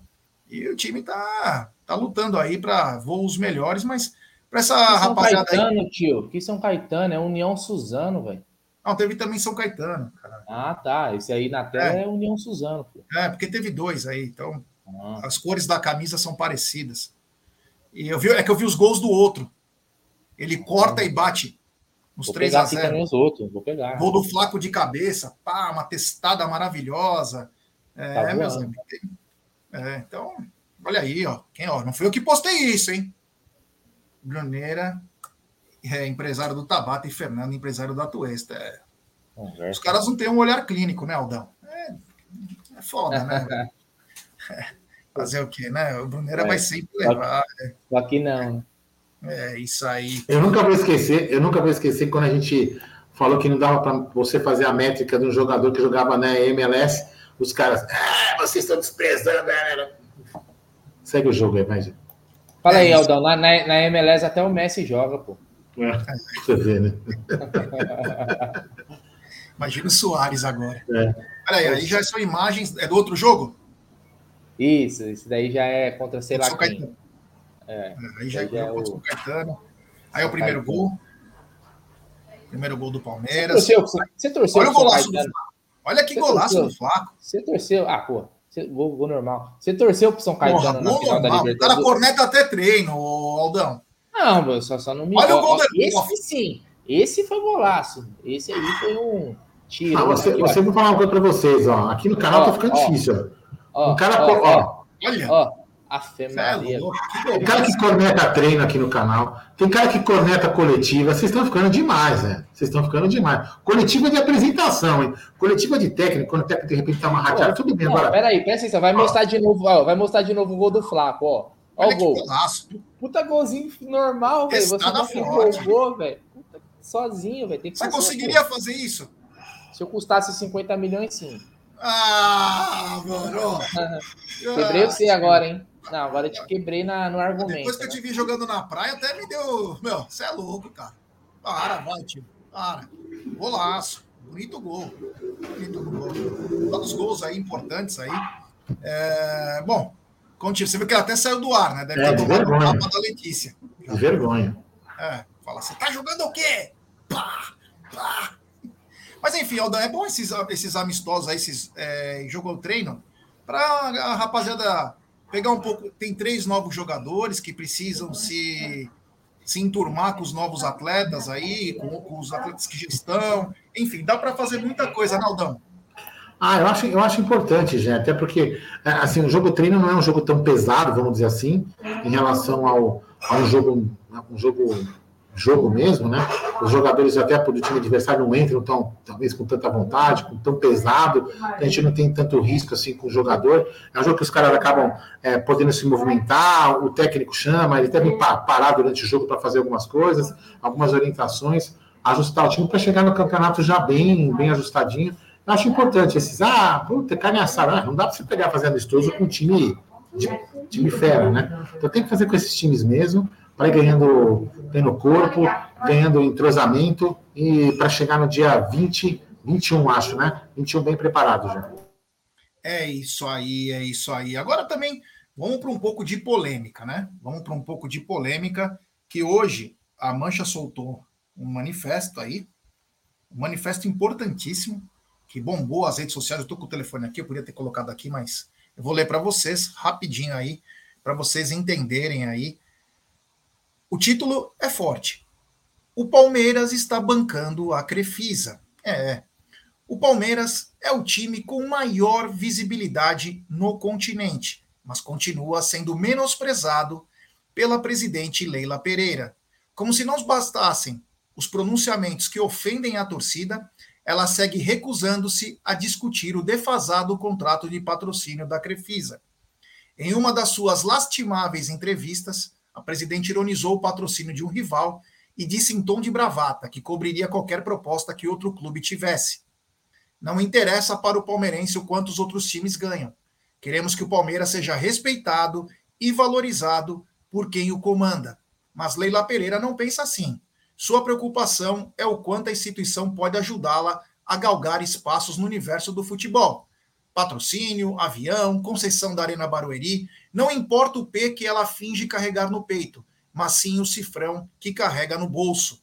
E o time tá, tá lutando aí para voos melhores, mas para essa que rapaziada São Caetano, aí... tio, que São Caetano, é União Suzano, velho. Não, teve também São Caetano. Cara. Ah, tá. Esse aí na tela é, é União Suzano. Pô. É, porque teve dois aí, então ah. as cores da camisa são parecidas. E eu vi, é que eu vi os gols do outro. Ele corta e bate nos 3 a 0 os outros, vou pegar. Gol do Flaco de cabeça, pá, uma testada maravilhosa. É, tá meus amigos. É, então, olha aí, ó. Quem, ó. Não foi eu que postei isso, hein? Bruneira, é, empresário do Tabata, e Fernando, empresário da Tuesta. É. Os caras não têm um olhar clínico, né, Aldão? É, é foda, né? [laughs] Fazer o quê, né? O Brunera é, vai sempre levar. Só aqui não. É, isso aí. Eu nunca vou esquecer, eu nunca vou esquecer quando a gente falou que não dava para você fazer a métrica de um jogador que jogava na MLS. Os caras, ah, vocês estão desprezando, galera. Segue o jogo aí, mais. Fala aí, Aldão. Na, na, na MLS até o Messi joga, pô. É, você vê, né? [laughs] Imagina o Soares agora. É. Olha aí, aí já são imagens. É do outro jogo? Isso, isso daí já é contra sei lá São quem. Caetano. É. É, Aí já é, já é contra o o- Caetano. Aí é o primeiro Caetano. gol. Primeiro gol do Você Palmeiras. torceu, você torceu Olha o São golaço do Caetano? Flaco. Olha que Você golaço torceu? do Flaco. Você torceu. Ah, pô. Você, gol, gol normal. Você torceu pro São Caetano Porra, na gol final da normal. O cara Libertadores? corneta até treino, Aldão. Não, meu, só, só não me. Olha o gol Esse sim. Esse foi golaço. Esse aí foi um tiro. Ah, você, aqui, ó. você vou falar uma coisa para vocês, ó. Aqui no canal Ó, tá ficando ó. difícil, ó. Ó, Um cara, ó, ó, Olha. ó. A fé Maria. Tem cara que corneta treino aqui no canal. Tem cara que corneta coletiva. Vocês estão ficando demais, né? Vocês estão ficando demais. Coletiva de apresentação, hein? Coletiva de técnico, quando o técnico de repente tá uma rateada, tudo bem. Não, Agora, peraí, presta atenção. Vai mostrar de novo, ó, vai mostrar de novo o gol do Flaco, ó. Ó Olha o que gol. golaço. Puta golzinho normal, velho. Você não se empolgou, velho. Puta, Sozinho, velho. Você conseguiria fazer isso? Se eu custasse 50 milhões, sim. Ah. Quebrei você agora, hein? Não, agora eu te quebrei na, no argumento. Depois que eu né? te vi jogando na praia, até me deu. Meu, você é louco, cara. Para, vai, tio. Para. Golaço. Bonito gol. Bonito gol. Todos os gols aí importantes aí. É, Bom, continua. Você viu que ele até saiu do ar, né? Deve É, ter tomado um vergonha. tapa da Letícia. vergonha. É, fala, você tá jogando o quê? Pá, pá. Mas enfim, Aldan, é bom esses, esses amistosos aí, esses é, jogo treino, para a rapaziada pegar um pouco. Tem três novos jogadores que precisam se, se enturmar com os novos atletas aí, com, com os atletas que já estão. Enfim, dá para fazer muita coisa, né, Aldão? Ah, eu acho, eu acho importante, gente, até porque é, assim, o jogo treino não é um jogo tão pesado, vamos dizer assim, em relação ao, a um jogo, um jogo, jogo mesmo, né? Os jogadores até do time adversário não entram tão, talvez com tanta vontade, com tão pesado, a gente não tem tanto risco assim com o jogador. É um jogo que os caras acabam é, podendo se movimentar, o técnico chama, ele deve pa- parar durante o jogo para fazer algumas coisas, algumas orientações, ajustar o time para chegar no campeonato já bem, bem ajustadinho. Eu acho importante esses, ah, puta, carne assada, ah, não dá para você pegar fazer amistoso com um time, de, time fera, né? Então tem que fazer com esses times mesmo, ir ganhando, ganhando corpo, ganhando entrosamento, e para chegar no dia 20, 21, acho, né? 21 bem preparado já. É isso aí, é isso aí. Agora também vamos para um pouco de polêmica, né? Vamos para um pouco de polêmica, que hoje a Mancha soltou um manifesto aí, um manifesto importantíssimo, que bombou as redes sociais. Eu estou com o telefone aqui, eu podia ter colocado aqui, mas eu vou ler para vocês rapidinho aí, para vocês entenderem aí. O título é forte. O Palmeiras está bancando a Crefisa. É, o Palmeiras é o time com maior visibilidade no continente, mas continua sendo menosprezado pela presidente Leila Pereira. Como se não bastassem os pronunciamentos que ofendem a torcida, ela segue recusando-se a discutir o defasado contrato de patrocínio da Crefisa. Em uma das suas lastimáveis entrevistas, a presidente ironizou o patrocínio de um rival e disse em tom de bravata que cobriria qualquer proposta que outro clube tivesse. Não interessa para o palmeirense o quanto os outros times ganham. Queremos que o Palmeiras seja respeitado e valorizado por quem o comanda. Mas Leila Pereira não pensa assim. Sua preocupação é o quanto a instituição pode ajudá-la a galgar espaços no universo do futebol. Patrocínio, avião, concessão da Arena Barueri, não importa o P que ela finge carregar no peito, mas sim o cifrão que carrega no bolso.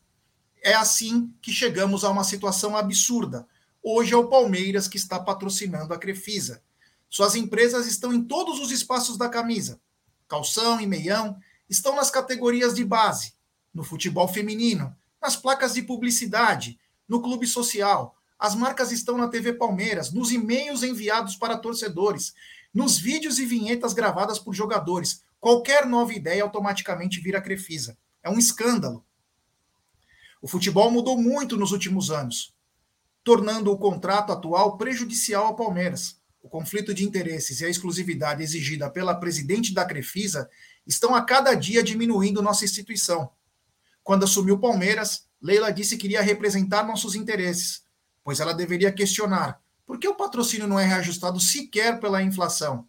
É assim que chegamos a uma situação absurda. Hoje é o Palmeiras que está patrocinando a Crefisa. Suas empresas estão em todos os espaços da camisa. Calção e meião estão nas categorias de base, no futebol feminino, nas placas de publicidade, no clube social. As marcas estão na TV Palmeiras, nos e-mails enviados para torcedores, nos vídeos e vinhetas gravadas por jogadores. Qualquer nova ideia automaticamente vira Crefisa. É um escândalo. O futebol mudou muito nos últimos anos, tornando o contrato atual prejudicial ao Palmeiras. O conflito de interesses e a exclusividade exigida pela presidente da Crefisa estão a cada dia diminuindo nossa instituição. Quando assumiu o Palmeiras, Leila disse que iria representar nossos interesses, pois ela deveria questionar por que o patrocínio não é reajustado sequer pela inflação.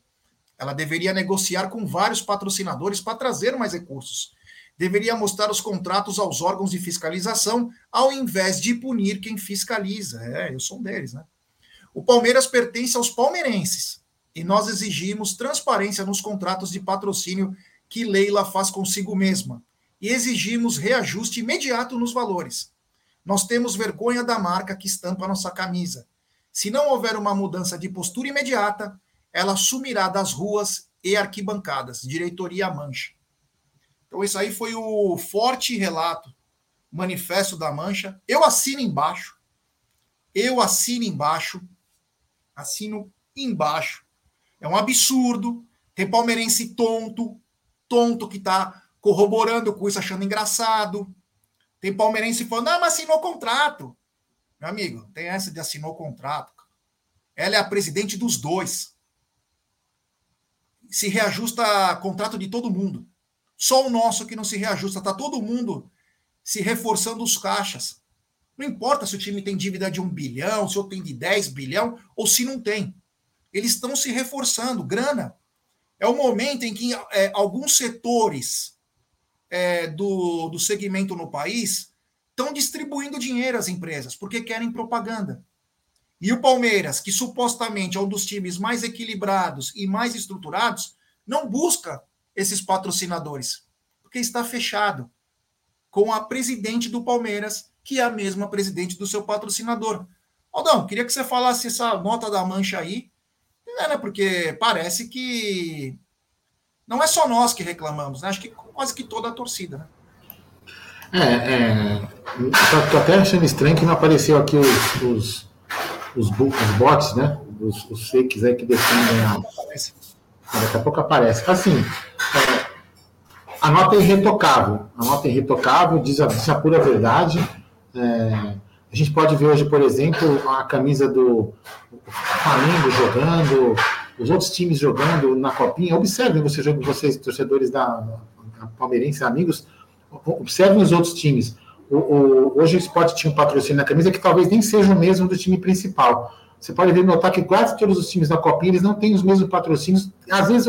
Ela deveria negociar com vários patrocinadores para trazer mais recursos. Deveria mostrar os contratos aos órgãos de fiscalização, ao invés de punir quem fiscaliza. É, eu sou um deles, né? O Palmeiras pertence aos palmeirenses e nós exigimos transparência nos contratos de patrocínio que Leila faz consigo mesma e exigimos reajuste imediato nos valores. Nós temos vergonha da marca que estampa nossa camisa. Se não houver uma mudança de postura imediata, ela sumirá das ruas e arquibancadas. Diretoria Mancha. Então, isso aí foi o forte relato, manifesto da Mancha. Eu assino embaixo. Eu assino embaixo. Assino embaixo. É um absurdo. Tem palmeirense tonto, tonto que está corroborando com isso, achando engraçado. Tem palmeirense falando, ah, mas assinou contrato. Meu amigo, tem essa de assinou contrato. Ela é a presidente dos dois. Se reajusta contrato de todo mundo. Só o nosso que não se reajusta. Está todo mundo se reforçando os caixas. Não importa se o time tem dívida de um bilhão, se o outro tem de 10 bilhão, ou se não tem. Eles estão se reforçando. Grana. É o momento em que é, alguns setores é, do, do segmento no país estão distribuindo dinheiro às empresas, porque querem propaganda. E o Palmeiras, que supostamente é um dos times mais equilibrados e mais estruturados, não busca esses patrocinadores, porque está fechado com a presidente do Palmeiras, que é a mesma presidente do seu patrocinador. Aldão, queria que você falasse essa nota da mancha aí, né, porque parece que não é só nós que reclamamos, né? Acho que quase que toda a torcida, né? É, é tô, tô, até achando estranho que não apareceu aqui os, os, os, os bots, né? Os, os fakes aí que defendem a. Daqui a pouco aparece. Assim, é, a nota é irretocável. A nota é irretocável, diz a, diz a pura verdade. É, a gente pode ver hoje, por exemplo, a camisa do Flamengo jogando, os outros times jogando na copinha. Observem vocês, vocês torcedores da Palmeirense, amigos, observem os outros times. O, o, hoje o Sport tinha um patrocínio na camisa que talvez nem seja o mesmo do time principal. Você pode ver notar que quase todos os times da Copinha eles não têm os mesmos patrocínios. Às vezes,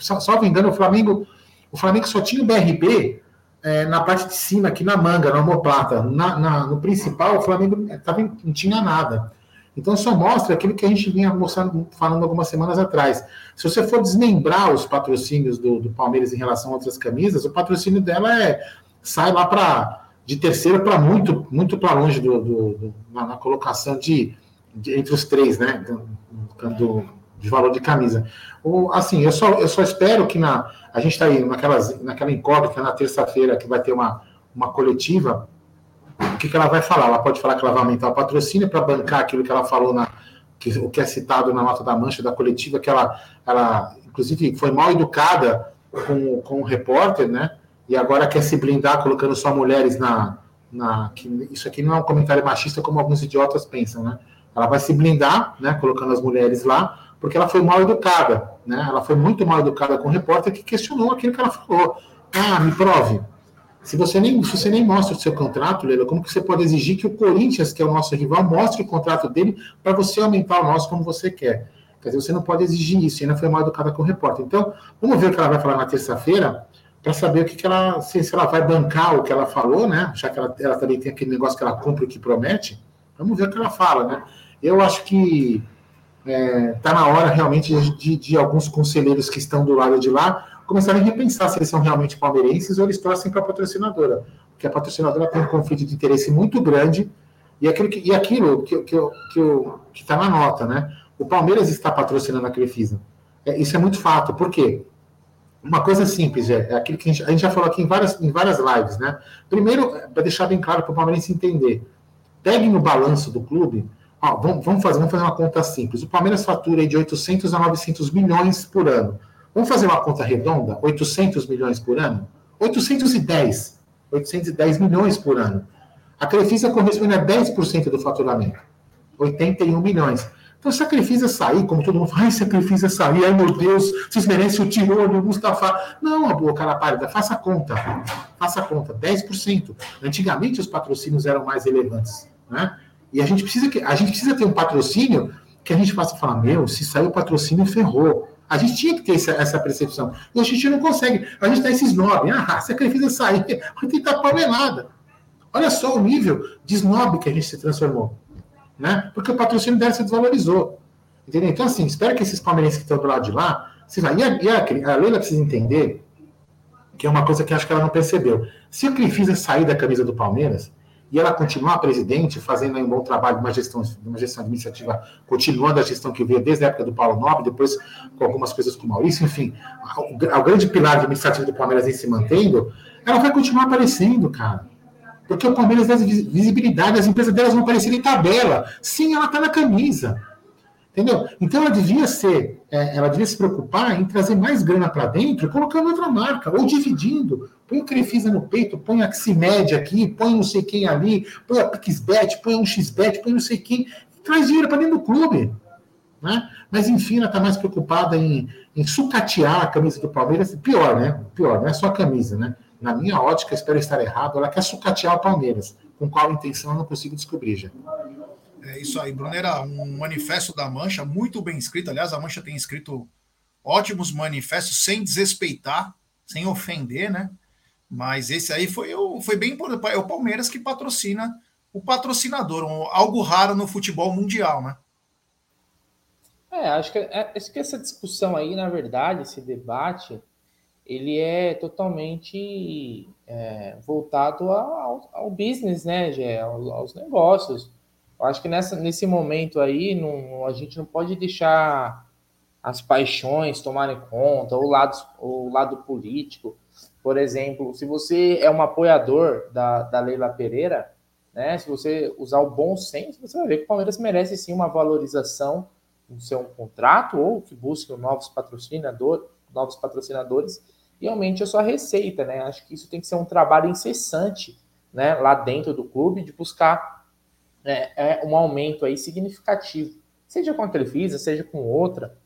só, me engano, o Flamengo, o Flamengo só tinha o BRB é, na parte de cima, aqui na manga, na homoplata. Na, na, no principal, o Flamengo tava, não tinha nada. Então só mostra aquilo que a gente vinha mostrando, falando algumas semanas atrás. Se você for desmembrar os patrocínios do, do Palmeiras em relação a outras camisas, o patrocínio dela é sai lá para de terceira para muito muito para longe do, do, do na, na, colocação de, de, entre os três, né, do, de valor de camisa. Assim, eu só eu só espero que na a gente está aí naquelas, naquela incógnita na terça-feira que vai ter uma uma coletiva o que, que ela vai falar? Ela pode falar que ela vai aumentar o patrocínio para bancar aquilo que ela falou na que, o que é citado na nota da mancha da coletiva, que ela, ela inclusive foi mal educada com, com o repórter, né? E agora quer se blindar colocando só mulheres na. na que isso aqui não é um comentário machista como alguns idiotas pensam, né? Ela vai se blindar, né? Colocando as mulheres lá, porque ela foi mal educada, né? Ela foi muito mal educada com o repórter que questionou aquilo que ela falou. Ah, me prove. Se você nem, se você nem mostra o seu contrato, Leila, como que você pode exigir que o Corinthians, que é o nosso rival, mostre o contrato dele para você aumentar o nosso como você quer? Quer dizer, você não pode exigir isso, ainda foi mal educada com o repórter. Então, vamos ver o que ela vai falar na terça-feira, para saber o que, que ela, se, se, ela vai bancar o que ela falou, né? Já que ela, ela também tem aquele negócio que ela cumpre o que promete. Vamos ver o que ela fala, né? Eu acho que está é, tá na hora realmente de, de, alguns conselheiros que estão do lado de lá começarem a repensar se eles são realmente palmeirenses ou eles torcem para a patrocinadora. Porque a patrocinadora tem um conflito de interesse muito grande e aquilo que, e aquilo que, que, que está na nota, né? O Palmeiras está patrocinando a Crefisa. É, isso é muito fato. Por quê? Uma coisa simples, é, é aquilo que a gente, a gente, já falou aqui em várias, em várias lives, né? Primeiro, para deixar bem claro para o Palmeirense entender, pegue no balanço do clube, ó, vamos, vamos, fazer, vamos fazer uma conta simples. O Palmeiras fatura de 800 a 900 milhões por ano. Vamos fazer uma conta redonda? 800 milhões por ano? 810. 810 milhões por ano. A Crefisa corresponde a 10% do faturamento. 81 milhões. Então, se a Crefisa sair, como todo mundo fala, ai, se a Crefisa sair, ai meu Deus, vocês merecem o tirô do Mustafa. Não, a boa cara pálida, faça a conta. Faça a conta, 10%. Antigamente os patrocínios eram mais relevantes. Né? E a gente precisa, que, a gente precisa ter um patrocínio que a gente faça falar, meu, se sair o patrocínio, ferrou. A gente tinha que ter essa, essa percepção. E a gente não consegue. A gente tem esses nove. Ah, se a Crefisa sair, [laughs] vai tentar palmelada. Olha só o nível de snob que a gente se transformou né? Porque o patrocínio dela se desvalorizou. Entendeu? Então, assim, espero que esses palmeirenses que estão do lado de lá. Se vai. E, a, e a, a Leila precisa entender que é uma coisa que acho que ela não percebeu. Se a Crefisa sair da camisa do Palmeiras e ela continuar presidente, fazendo um bom trabalho, uma gestão, uma gestão administrativa, continuando a gestão que veio desde a época do Paulo Nobre, depois com algumas coisas com o Maurício, enfim, o, o grande pilar administrativo do Palmeiras em se mantendo, ela vai continuar aparecendo, cara. Porque o Palmeiras dá visibilidade, as empresas delas vão aparecer em tabela. Sim, ela está na camisa. Entendeu? Então ela devia ser, é, ela devia se preocupar em trazer mais grana para dentro, colocando outra marca, ou dividindo. Põe o Crefisa no peito, põe a Ximed aqui, põe não sei quem ali, põe a Pixbet, põe um XBet, põe não sei quem. Traz dinheiro para dentro do clube. Né? Mas enfim, ela está mais preocupada em, em sucatear a camisa do Palmeiras. Pior, né? Pior, não é só a camisa, né? na minha ótica, espero estar errado, ela quer sucatear o Palmeiras. Com qual intenção eu não consigo descobrir já. É isso aí, Brunera, um manifesto da Mancha, muito bem escrito. Aliás, a Mancha tem escrito ótimos manifestos, sem desrespeitar, sem ofender, né? Mas esse aí foi, foi bem é o Palmeiras que patrocina o patrocinador, um, algo raro no futebol mundial, né? É, acho que, é, acho que essa discussão aí, na verdade, esse debate, ele é totalmente é, voltado ao, ao, business, né, Gé, aos negócios. Eu acho que nessa, nesse momento aí, não, a gente não pode deixar as paixões tomarem conta, ou o lado, político. Por exemplo, se você é um apoiador da, da Leila Pereira, né, se você usar o bom senso, você vai ver que o Palmeiras merece sim uma valorização no seu contrato, ou que busque novos patrocinadores, novos patrocinadores e aumente a sua receita, né? Acho que isso tem que ser um trabalho incessante, né, lá dentro do clube, de buscar é, é, um aumento aí significativo, seja com a Crefisa, seja com outra,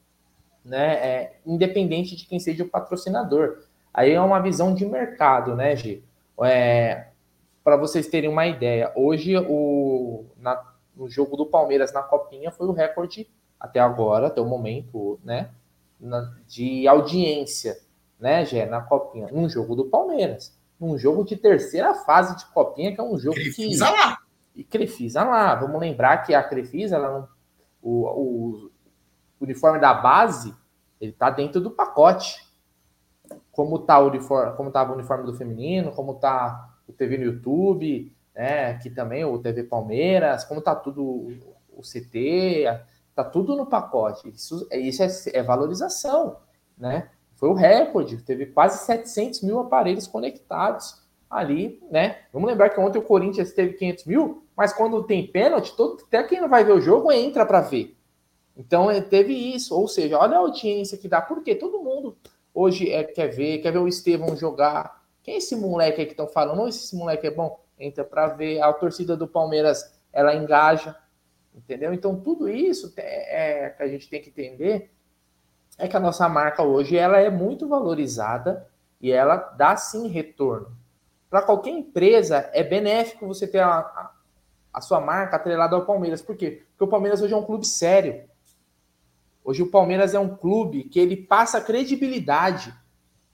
né, é, independente de quem seja o patrocinador. Aí é uma visão de mercado, né, Gi? É, Para vocês terem uma ideia, hoje o, na, no jogo do Palmeiras na Copinha foi o recorde até agora, até o momento, né, na, de audiência né, Gé, na Copinha, num jogo do Palmeiras. Num jogo de terceira fase de Copinha, que é um jogo Crefisa que. lá! E Crefisa lá. Vamos lembrar que a Crefisa, ela não, o, o, uniforme da base, ele tá dentro do pacote. Como tá o uniforme, como tava o uniforme do feminino, como tá o TV no YouTube, né, aqui também o TV Palmeiras, como tá tudo o CT, tá tudo no pacote. Isso, isso é, é valorização, né? Foi o recorde, teve quase 700 mil aparelhos conectados ali, né? Vamos lembrar que ontem o Corinthians teve 500 mil, mas quando tem pênalti, todo, até quem não vai ver o jogo entra para ver. Então é, teve isso, ou seja, olha a audiência que dá, porque todo mundo hoje é, quer ver, quer ver o Estevão jogar. Quem é esse moleque aí que estão falando? Não, esse moleque é bom, entra para ver. A torcida do Palmeiras ela engaja, entendeu? Então tudo isso é, é que a gente tem que entender é que a nossa marca hoje ela é muito valorizada e ela dá sim retorno. Para qualquer empresa é benéfico você ter a, a, a, sua marca atrelada ao Palmeiras. Por quê? Porque o Palmeiras hoje é um clube sério. Hoje o Palmeiras é um clube que ele passa credibilidade.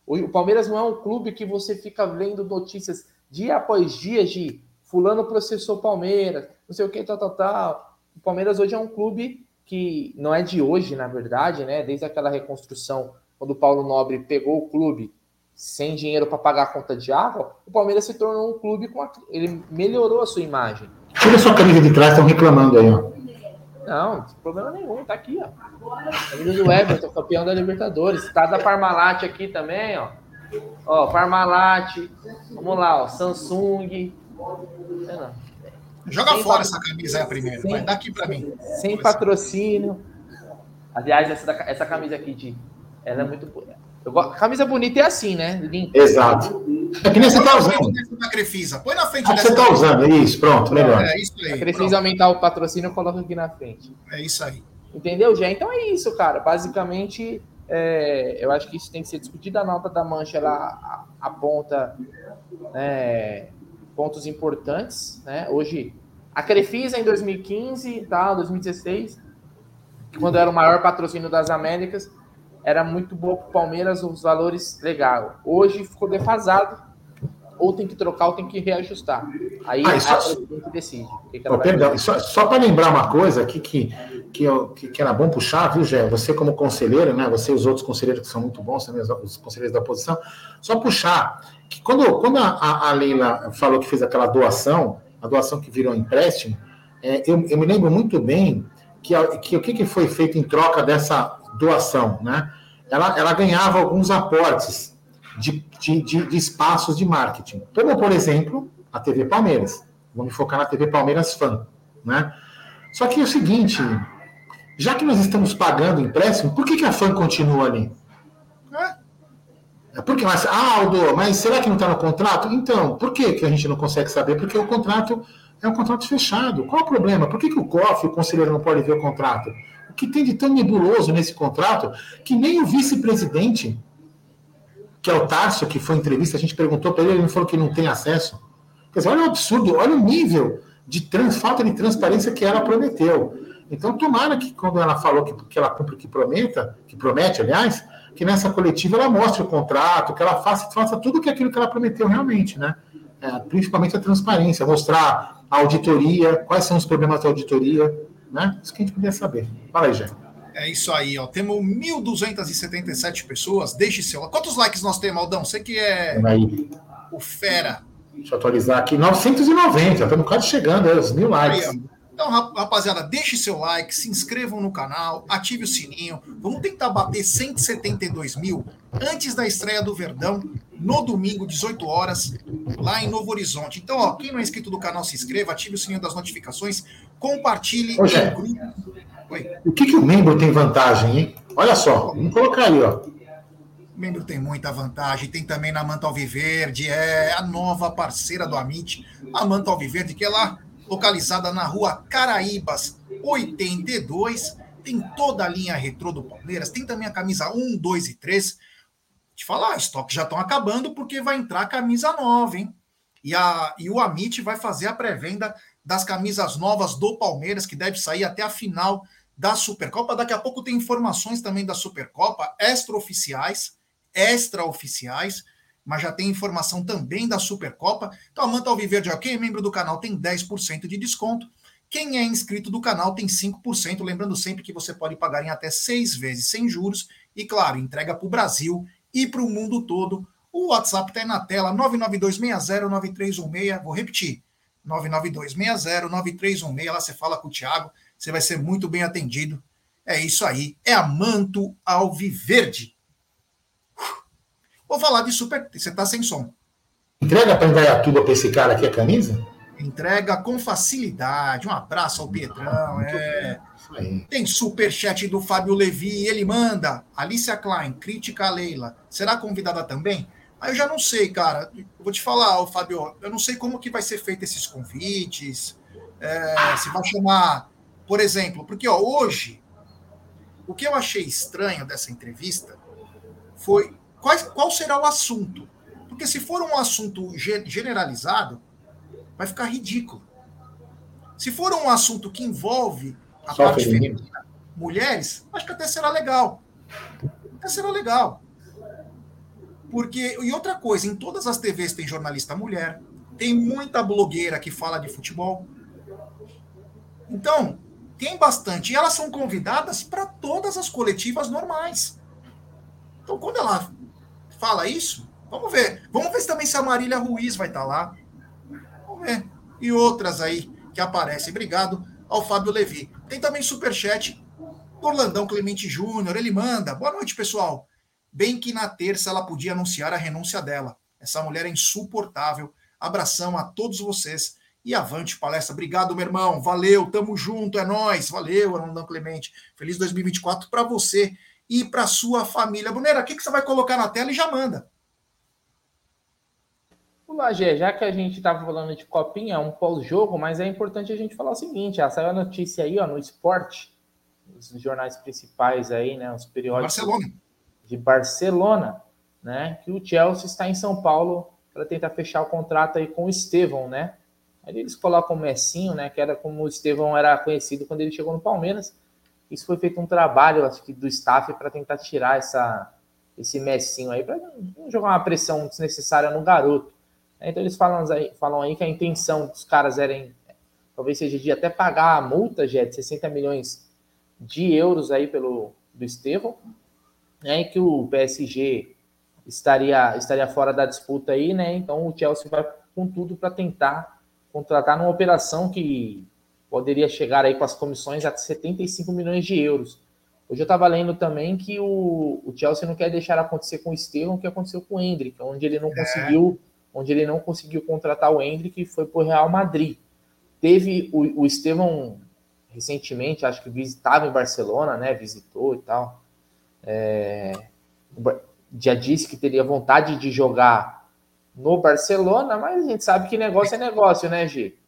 Hoje, o Palmeiras não é um clube que você fica vendo notícias dia após dia de fulano processou Palmeiras, não sei o que, tal, tal, tal. O Palmeiras hoje é um clube que não é de hoje, na verdade, né? Desde aquela reconstrução, quando o Paulo Nobre pegou o clube sem dinheiro para pagar a conta de água, o Palmeiras se tornou um clube com a... ele melhorou a sua imagem. Tira sua camisa de trás, estão reclamando aí, ó. Não, problema nenhum, tá aqui, ó. Camisa do Everton, campeão da Libertadores. Tá da Parmalat aqui também, ó. Ó, Parmalat. Vamos lá, ó. Samsung. Joga sem fora essa camisa aí primeiro, sem, vai daqui para mim. Sem patrocínio. Aliás, essa, essa camisa aqui, de, ela é muito boa. Eu gosto, camisa bonita é assim, né? Limpa. Exato. É que nem você tá usando. Põe na frente ah, dessa. Você tá usando, isso, pronto, melhor. É isso aí. A Crefisa aumentar o patrocínio, eu coloco aqui na frente. É isso aí. Entendeu, já? Então é isso, cara. Basicamente, é, eu acho que isso tem que ser discutido. A nota da Mancha ela aponta né, pontos importantes. Né? Hoje, a Crefisa em 2015, tá, 2016, quando era o maior patrocínio das Américas, era muito boa para o Palmeiras, os valores legal. Hoje ficou defasado ou tem que trocar ou tem que reajustar. Aí ah, só, a que decide. Que oh, perdão, só, só para lembrar uma coisa aqui que, que, eu, que, que, era bom puxar, viu, Gé? Você como conselheiro, né? Você e os outros conselheiros que são muito bons também, os conselheiros da oposição, só puxar que quando, quando a, a Leila falou que fez aquela doação, a doação que virou empréstimo, é, eu, eu me lembro muito bem que, que o que, que foi feito em troca dessa doação, né? Ela, ela ganhava alguns aportes de, de, de, de espaços de marketing. Como, por exemplo, a TV Palmeiras. Vou me focar na TV Palmeiras Fã. Né? Só que é o seguinte, já que nós estamos pagando empréstimo, por que, que a fã continua ali? É porque, mas, ah, Aldo, mas será que não está no contrato? Então, por que, que a gente não consegue saber? Porque o contrato é um contrato fechado. Qual o problema? Por que, que o COF, o conselheiro, não pode ver o contrato? O que tem de tão nebuloso nesse contrato que nem o vice-presidente que é o Tarso, que foi entrevista, a gente perguntou para ele, ele falou que não tem acesso. Quer dizer, olha o absurdo, olha o nível de trans, falta de transparência que ela prometeu. Então, tomara que quando ela falou que, que ela cumpre o que prometa, que promete, aliás, que nessa coletiva ela mostre o contrato, que ela faça, faça tudo que aquilo que ela prometeu realmente, né? É, principalmente a transparência, mostrar a auditoria, quais são os problemas da auditoria, né? Isso que a gente podia saber. Fala aí, Jé. É isso aí, ó. Temos 1.277 pessoas. Deixe seu. Quantos likes nós temos, Aldão? Você que é aí. o fera. Deixa eu atualizar aqui. 990, estamos quase chegando, é, os mil likes. Aí, então, rapaziada, deixe seu like, se inscrevam no canal, ative o sininho. Vamos tentar bater 172 mil antes da estreia do Verdão, no domingo, 18 horas, lá em Novo Horizonte. Então, ó, quem não é inscrito do canal, se inscreva, ative o sininho das notificações, compartilhe grupo o que, que o membro tem vantagem, hein? Olha só, vamos colocar aí, ó. O membro tem muita vantagem. Tem também na Manta Alviverde, é a nova parceira do Amit, a Manta Alviverde, que é lá localizada na rua Caraíbas 82. Tem toda a linha retrô do Palmeiras. Tem também a camisa 1, 2 e 3. Te falar, estoques já estão acabando porque vai entrar camisa nova, hein? E, a, e o Amit vai fazer a pré-venda das camisas novas do Palmeiras, que deve sair até a final da Supercopa. Daqui a pouco tem informações também da Supercopa, extraoficiais, extraoficiais, mas já tem informação também da Supercopa. Então, a Manta Alviverde, ok, membro do canal, tem 10% de desconto. Quem é inscrito do canal tem 5%. Lembrando sempre que você pode pagar em até seis vezes sem juros. E, claro, entrega para o Brasil e para o mundo todo. O WhatsApp está aí na tela, 992609316. Vou repetir, 992609316. Lá você fala com o Thiago você vai ser muito bem atendido. É isso aí, é a Manto Alviverde. Vou falar de super. Você está sem som. Entrega para Indaiatuba para esse cara aqui a camisa? Entrega com facilidade. Um abraço ao Pietrão. É... Tem superchat do Fábio Levi, ele manda. Alicia Klein, crítica a Leila. Será convidada também? Aí eu já não sei, cara. Eu vou te falar, Fábio, eu não sei como que vai ser feito esses convites. É, se vai chamar por exemplo, porque ó, hoje, o que eu achei estranho dessa entrevista foi qual, qual será o assunto. Porque se for um assunto generalizado, vai ficar ridículo. Se for um assunto que envolve a Só parte feminina, mulheres, acho que até será legal. Até será legal. Porque, e outra coisa, em todas as TVs tem jornalista mulher, tem muita blogueira que fala de futebol. Então, tem bastante. E elas são convidadas para todas as coletivas normais. Então, quando ela fala isso, vamos ver. Vamos ver também se a Marília Ruiz vai estar tá lá. Vamos ver. E outras aí que aparecem. Obrigado ao Fábio Levi. Tem também superchat do Orlandão Clemente Júnior. Ele manda. Boa noite, pessoal. Bem que na terça ela podia anunciar a renúncia dela. Essa mulher é insuportável. Abração a todos vocês e avante palestra. Obrigado, meu irmão. Valeu, tamo junto, é nós. Valeu, Arnaldão Clemente. Feliz 2024 para você e para sua família. Brunera, o que, que você vai colocar na tela e já manda? Olá, Gê, já que a gente estava falando de copinha, um pós-jogo, mas é importante a gente falar o seguinte: saiu a notícia aí ó, no esporte os jornais principais aí, né? Os periódicos Barcelona. De Barcelona, né? Que o Chelsea está em São Paulo para tentar fechar o contrato aí com o Estevão, né? Aí eles colocam o Messinho, né? Que era como o Estevão era conhecido quando ele chegou no Palmeiras. Isso foi feito um trabalho, acho que, do staff para tentar tirar essa, esse Messinho aí, para não jogar uma pressão desnecessária no garoto. Então eles falam aí, falam aí que a intenção dos caras era, talvez seja de até pagar a multa, já de 60 milhões de euros aí pelo do Estevão, né? Que o PSG estaria, estaria fora da disputa aí, né? Então o Chelsea vai com tudo para tentar contratar numa operação que poderia chegar aí com as comissões a 75 milhões de euros. Hoje eu estava lendo também que o, o, Chelsea não quer deixar acontecer com o Estevão o que aconteceu com o Hendrick, onde ele não é. conseguiu, onde ele não conseguiu contratar o Hendrick e foi para o Real Madrid. Teve o, o Estevão recentemente, acho que visitava em Barcelona, né? Visitou e tal. É, já disse que teria vontade de jogar no Barcelona, mas a gente sabe que negócio é negócio, né, Gi?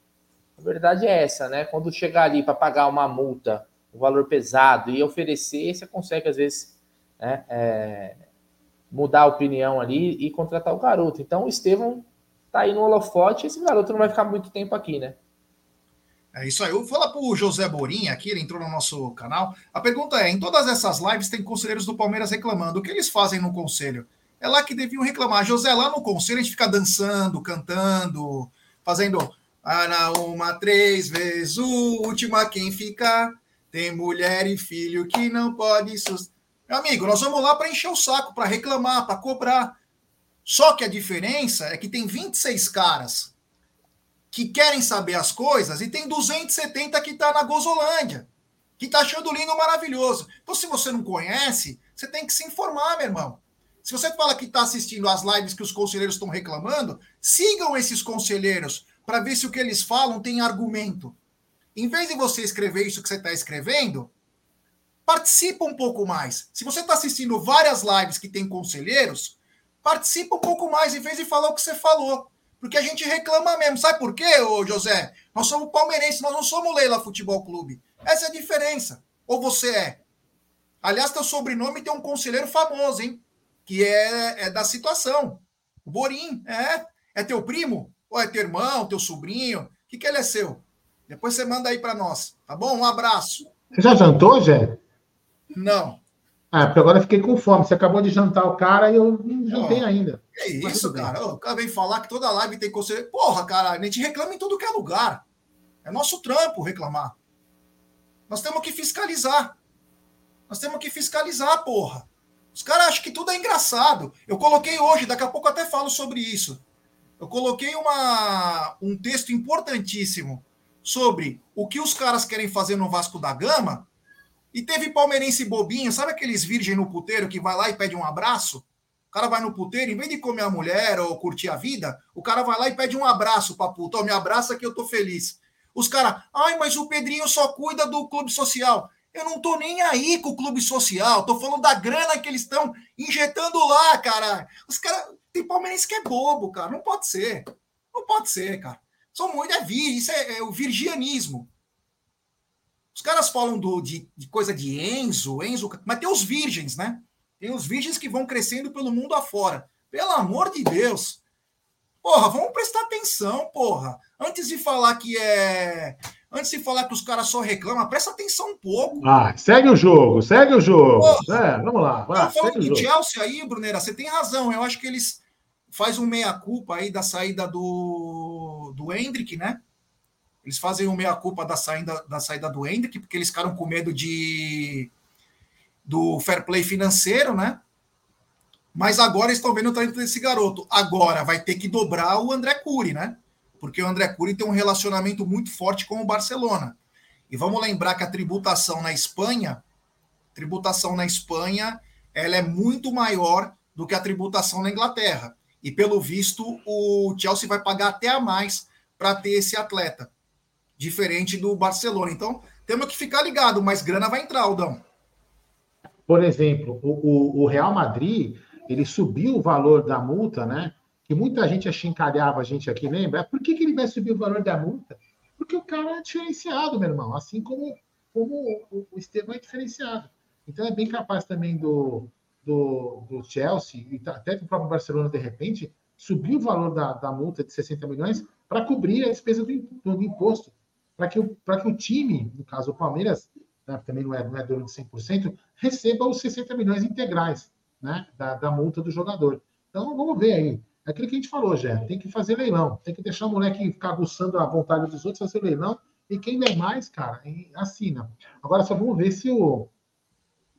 A verdade é essa, né? Quando chegar ali para pagar uma multa, um valor pesado e oferecer, você consegue, às vezes, né, é, mudar a opinião ali e contratar o garoto. Então, o Estevão tá aí no holofote, esse garoto não vai ficar muito tempo aqui, né? É isso aí. Eu vou falar para o José Borinha aqui, ele entrou no nosso canal. A pergunta é: em todas essas lives tem conselheiros do Palmeiras reclamando. O que eles fazem no conselho? É lá que deviam reclamar. José, lá no conselho a gente fica dançando, cantando, fazendo ah, na uma, três vezes, o última quem ficar. Tem mulher e filho que não pode. Sus... Meu amigo, nós vamos lá para encher o saco, para reclamar, para cobrar. Só que a diferença é que tem 26 caras que querem saber as coisas e tem 270 que está na Gozolândia, que está achando lindo maravilhoso. Então, se você não conhece, você tem que se informar, meu irmão. Se você fala que está assistindo as lives que os conselheiros estão reclamando, sigam esses conselheiros para ver se o que eles falam tem argumento. Em vez de você escrever isso que você está escrevendo, participa um pouco mais. Se você está assistindo várias lives que tem conselheiros, participa um pouco mais em vez de falar o que você falou. Porque a gente reclama mesmo. Sabe por quê, ô José? Nós somos palmeirenses, nós não somos Leila Futebol Clube. Essa é a diferença. Ou você é? Aliás, teu sobrenome tem um conselheiro famoso, hein? Que é, é da situação. O Borim, é. É teu primo? Ou é teu irmão, teu sobrinho? O que, que ele é seu? Depois você manda aí para nós, tá bom? Um abraço. Você já jantou, Jé? Não. Ah, porque agora eu fiquei com fome. Você acabou de jantar o cara e eu não jantei oh, ainda. É isso, cara. O cara vem falar que toda live tem conselho. Porra, cara, a gente reclama em tudo que é lugar. É nosso trampo reclamar. Nós temos que fiscalizar. Nós temos que fiscalizar, porra. Os caras acham que tudo é engraçado. Eu coloquei hoje, daqui a pouco até falo sobre isso. Eu coloquei uma, um texto importantíssimo sobre o que os caras querem fazer no Vasco da Gama e teve palmeirense bobinho, sabe aqueles virgem no puteiro que vai lá e pede um abraço? O cara vai no puteiro, em vez de comer a mulher ou curtir a vida, o cara vai lá e pede um abraço pra puta. Oh, me abraça que eu tô feliz. Os caras, ai, mas o Pedrinho só cuida do clube social. Eu não tô nem aí com o clube social, tô falando da grana que eles estão injetando lá, cara. Os caras, tem palmeirense que é bobo, cara. Não pode ser. Não pode ser, cara. São muito, é isso é, é o virgianismo. Os caras falam do, de, de, coisa de Enzo, Enzo, mas tem os virgens, né? Tem os virgens que vão crescendo pelo mundo afora. Pelo amor de Deus. Porra, vamos prestar atenção, porra. Antes de falar que é. Antes de falar que os caras só reclamam, presta atenção um pouco. Ah, segue o jogo, segue o jogo. É, vamos lá. Vai, eu falo do Chelsea aí, Brunera, você tem razão. Eu acho que eles faz um meia-culpa aí da saída do, do Hendrick, né? Eles fazem o meia-culpa da saída, da saída do Hendrick, porque eles ficaram com medo de do fair play financeiro, né? Mas agora estão vendo o talento desse garoto. Agora vai ter que dobrar o André Cury, né? Porque o André Cury tem um relacionamento muito forte com o Barcelona. E vamos lembrar que a tributação na Espanha, tributação na Espanha, ela é muito maior do que a tributação na Inglaterra. E pelo visto, o Chelsea vai pagar até a mais para ter esse atleta diferente do Barcelona. Então, temos que ficar ligado, mas grana vai entrar, Aldão. Por exemplo, o, o, Real Madrid, ele subiu o valor da multa, né? Que muita gente achincalhava a gente aqui, lembra? Por que, que ele vai subir o valor da multa? Porque o cara é diferenciado, meu irmão. Assim como como o, o Estevão é diferenciado. Então é bem capaz também do, do, do Chelsea e até do próprio Barcelona, de repente, subir o valor da, da multa de 60 milhões para cobrir a despesa do, do imposto. Para que, o, que o time, no caso o Palmeiras, né, também não é, não é dono de 100%, receba os 60 milhões integrais né, da, da multa do jogador. Então vamos ver aí. É aquilo que a gente falou, já. Tem que fazer leilão. Tem que deixar o moleque ficar aguçando a vontade dos outros, fazer leilão. E quem der mais, cara, assina. Agora só vamos ver se o,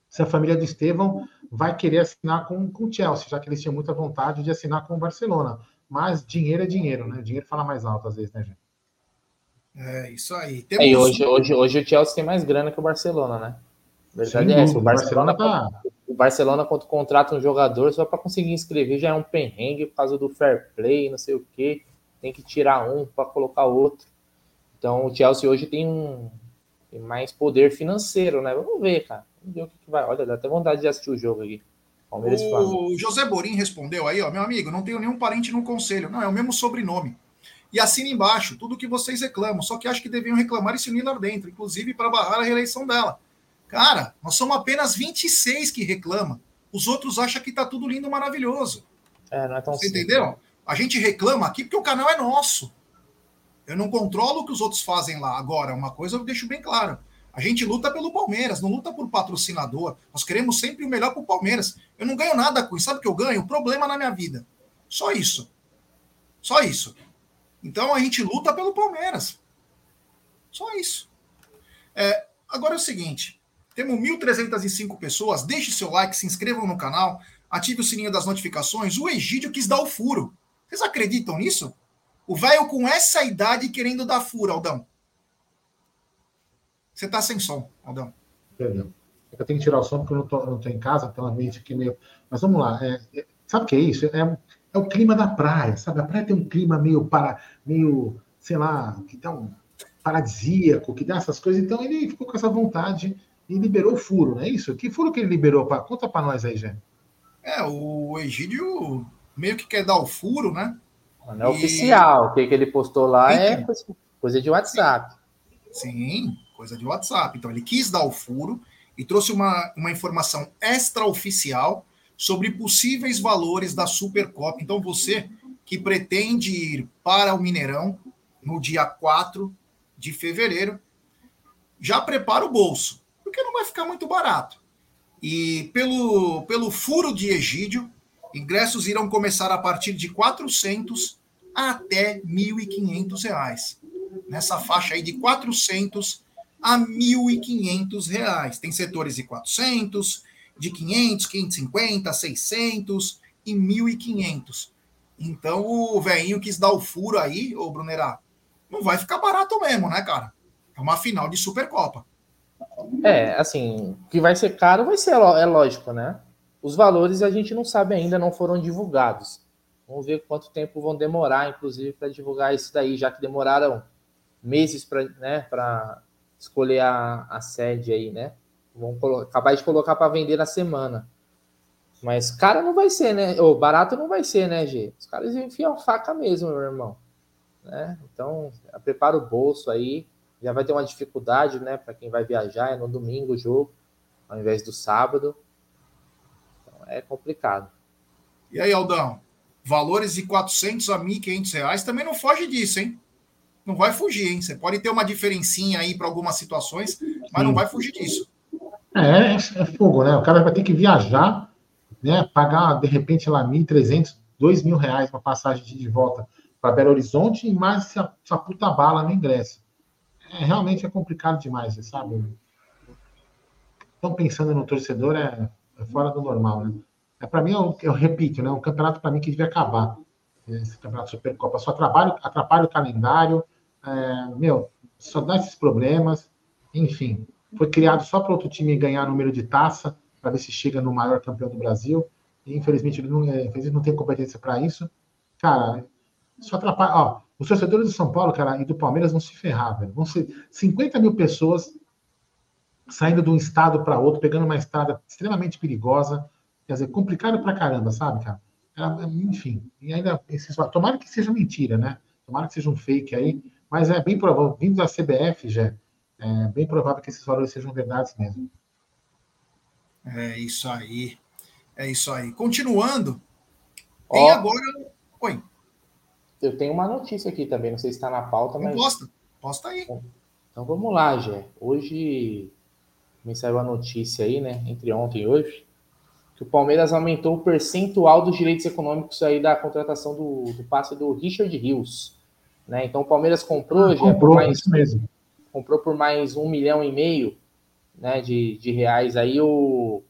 se a família do Estevão vai querer assinar com, com o Chelsea, já que eles tinham muita vontade de assinar com o Barcelona. Mas dinheiro é dinheiro, né? Dinheiro fala mais alto às vezes, né, gente? É, isso aí. Temos... É, hoje, hoje, hoje o Chelsea tem mais grana que o Barcelona, né? A verdade Sim, é essa. O Barcelona, Barcelona tá... o Barcelona, quando contrata um jogador, só para conseguir inscrever já é um perrengue por causa do fair play, não sei o quê. Tem que tirar um para colocar outro. Então o Chelsea hoje tem um tem mais poder financeiro, né? Vamos ver, cara. Vamos ver o que, que vai. Olha, dá até vontade de assistir o jogo aqui. Palmeiras o José Borim respondeu aí, ó, meu amigo, não tenho nenhum parente no conselho. Não, é o mesmo sobrenome. E assina embaixo tudo que vocês reclamam. Só que acho que deviam reclamar esse Nila dentro, inclusive para barrar a reeleição dela. Cara, nós somos apenas 26 que reclama. Os outros acham que tá tudo lindo, maravilhoso. É, não é tão Você simples. entendeu? Né? A gente reclama aqui porque o canal é nosso. Eu não controlo o que os outros fazem lá. Agora, uma coisa eu deixo bem claro. A gente luta pelo Palmeiras, não luta por patrocinador. Nós queremos sempre o melhor para o Palmeiras. Eu não ganho nada com isso. Sabe o que eu ganho? Problema na minha vida. Só isso. Só isso. Então a gente luta pelo Palmeiras. Só isso. É, agora é o seguinte: temos 1.305 pessoas. Deixe seu like, se inscrevam no canal, ative o sininho das notificações. O Egídio quis dar o furo. Vocês acreditam nisso? O velho com essa idade querendo dar furo, Aldão. Você tá sem som, Aldão. Perdão. É eu tenho que tirar o som porque eu não tô, não tô em casa, então a mente aqui meio. Mas vamos lá. É, é, sabe o que é isso? É, é o clima da praia, sabe? A praia tem um clima meio para, meio, sei lá, que dá um paradisíaco, que dá essas coisas. Então ele ficou com essa vontade e liberou o furo, não é isso? Que furo que ele liberou? Pra... Conta para nós aí, Jé. É, o Egídio meio que quer dar o furo, né? Não é e... oficial. O que, que ele postou lá é coisa de WhatsApp. Sim coisa de WhatsApp. Então, ele quis dar o furo e trouxe uma, uma informação extraoficial sobre possíveis valores da Supercopa. Então, você que pretende ir para o Mineirão no dia 4 de fevereiro, já prepara o bolso, porque não vai ficar muito barato. E pelo, pelo furo de Egídio, ingressos irão começar a partir de 400 até 1.500 reais. Nessa faixa aí de 400 a R$ 1.500. Tem setores de 400, de 500, 550, 600 e 1.500. Então o velhinho quis dar o furo aí, ô Brunerá. Não vai ficar barato mesmo, né, cara? É uma final de Supercopa. É, assim, que vai ser caro vai ser, é lógico, né? Os valores a gente não sabe ainda, não foram divulgados. Vamos ver quanto tempo vão demorar, inclusive, para divulgar isso daí, já que demoraram meses para né, escolher a, a sede aí, né? Vão acabar de colocar para vender na semana. Mas cara não vai ser, né? Ou barato não vai ser, né, G? Os caras enfiam a faca mesmo, meu irmão. Né? Então, prepara o bolso aí. Já vai ter uma dificuldade, né? Para quem vai viajar, é no domingo o jogo, ao invés do sábado. Então, é complicado. E aí, Aldão? Valores de 400 a 1.500 reais também não foge disso, hein? não vai fugir, hein? Você pode ter uma diferencinha aí para algumas situações, mas não vai fugir disso. É, é, é, fogo, né? O cara vai ter que viajar, né? Pagar, de repente, lá 1.300, 2 mil reais uma passagem de volta para Belo Horizonte e mais essa, essa puta bala no ingresso. É, realmente é complicado demais, sabe? Estão pensando no torcedor é, é, fora do normal, né? É, para mim, eu, eu repito, né? O campeonato, para mim, que devia acabar. Esse campeonato Supercopa. Só atrapalha, atrapalha o calendário, é, meu, só dá esses problemas. Enfim, foi criado só para outro time ganhar número de taça, para ver se chega no maior campeão do Brasil. E, infelizmente, ele não, é, não tem competência para isso. Cara, só atrapalha. Ó, os torcedores do São Paulo, cara, e do Palmeiras vão se ferrar, velho. Vão ser 50 mil pessoas saindo de um estado para outro, pegando uma estrada extremamente perigosa. Quer dizer, complicado pra caramba, sabe, cara? Enfim, e ainda, tomara que seja mentira, né? Tomara que seja um fake aí, mas é bem provável, vindo da CBF, já, é bem provável que esses valores sejam verdades mesmo. É isso aí. É isso aí. Continuando, tem agora. Oi. Eu tenho uma notícia aqui também, não sei se está na pauta, mas. Posta, posta aí. Então vamos lá, Gé. Hoje me saiu a notícia aí, né? Entre ontem e hoje, que o Palmeiras aumentou o percentual dos direitos econômicos aí da contratação do, do passe do Richard Rios. Né? Então o Palmeiras comprou, ah, comprou por mais, mesmo. Comprou por mais um milhão e meio né, de, de reais aí o,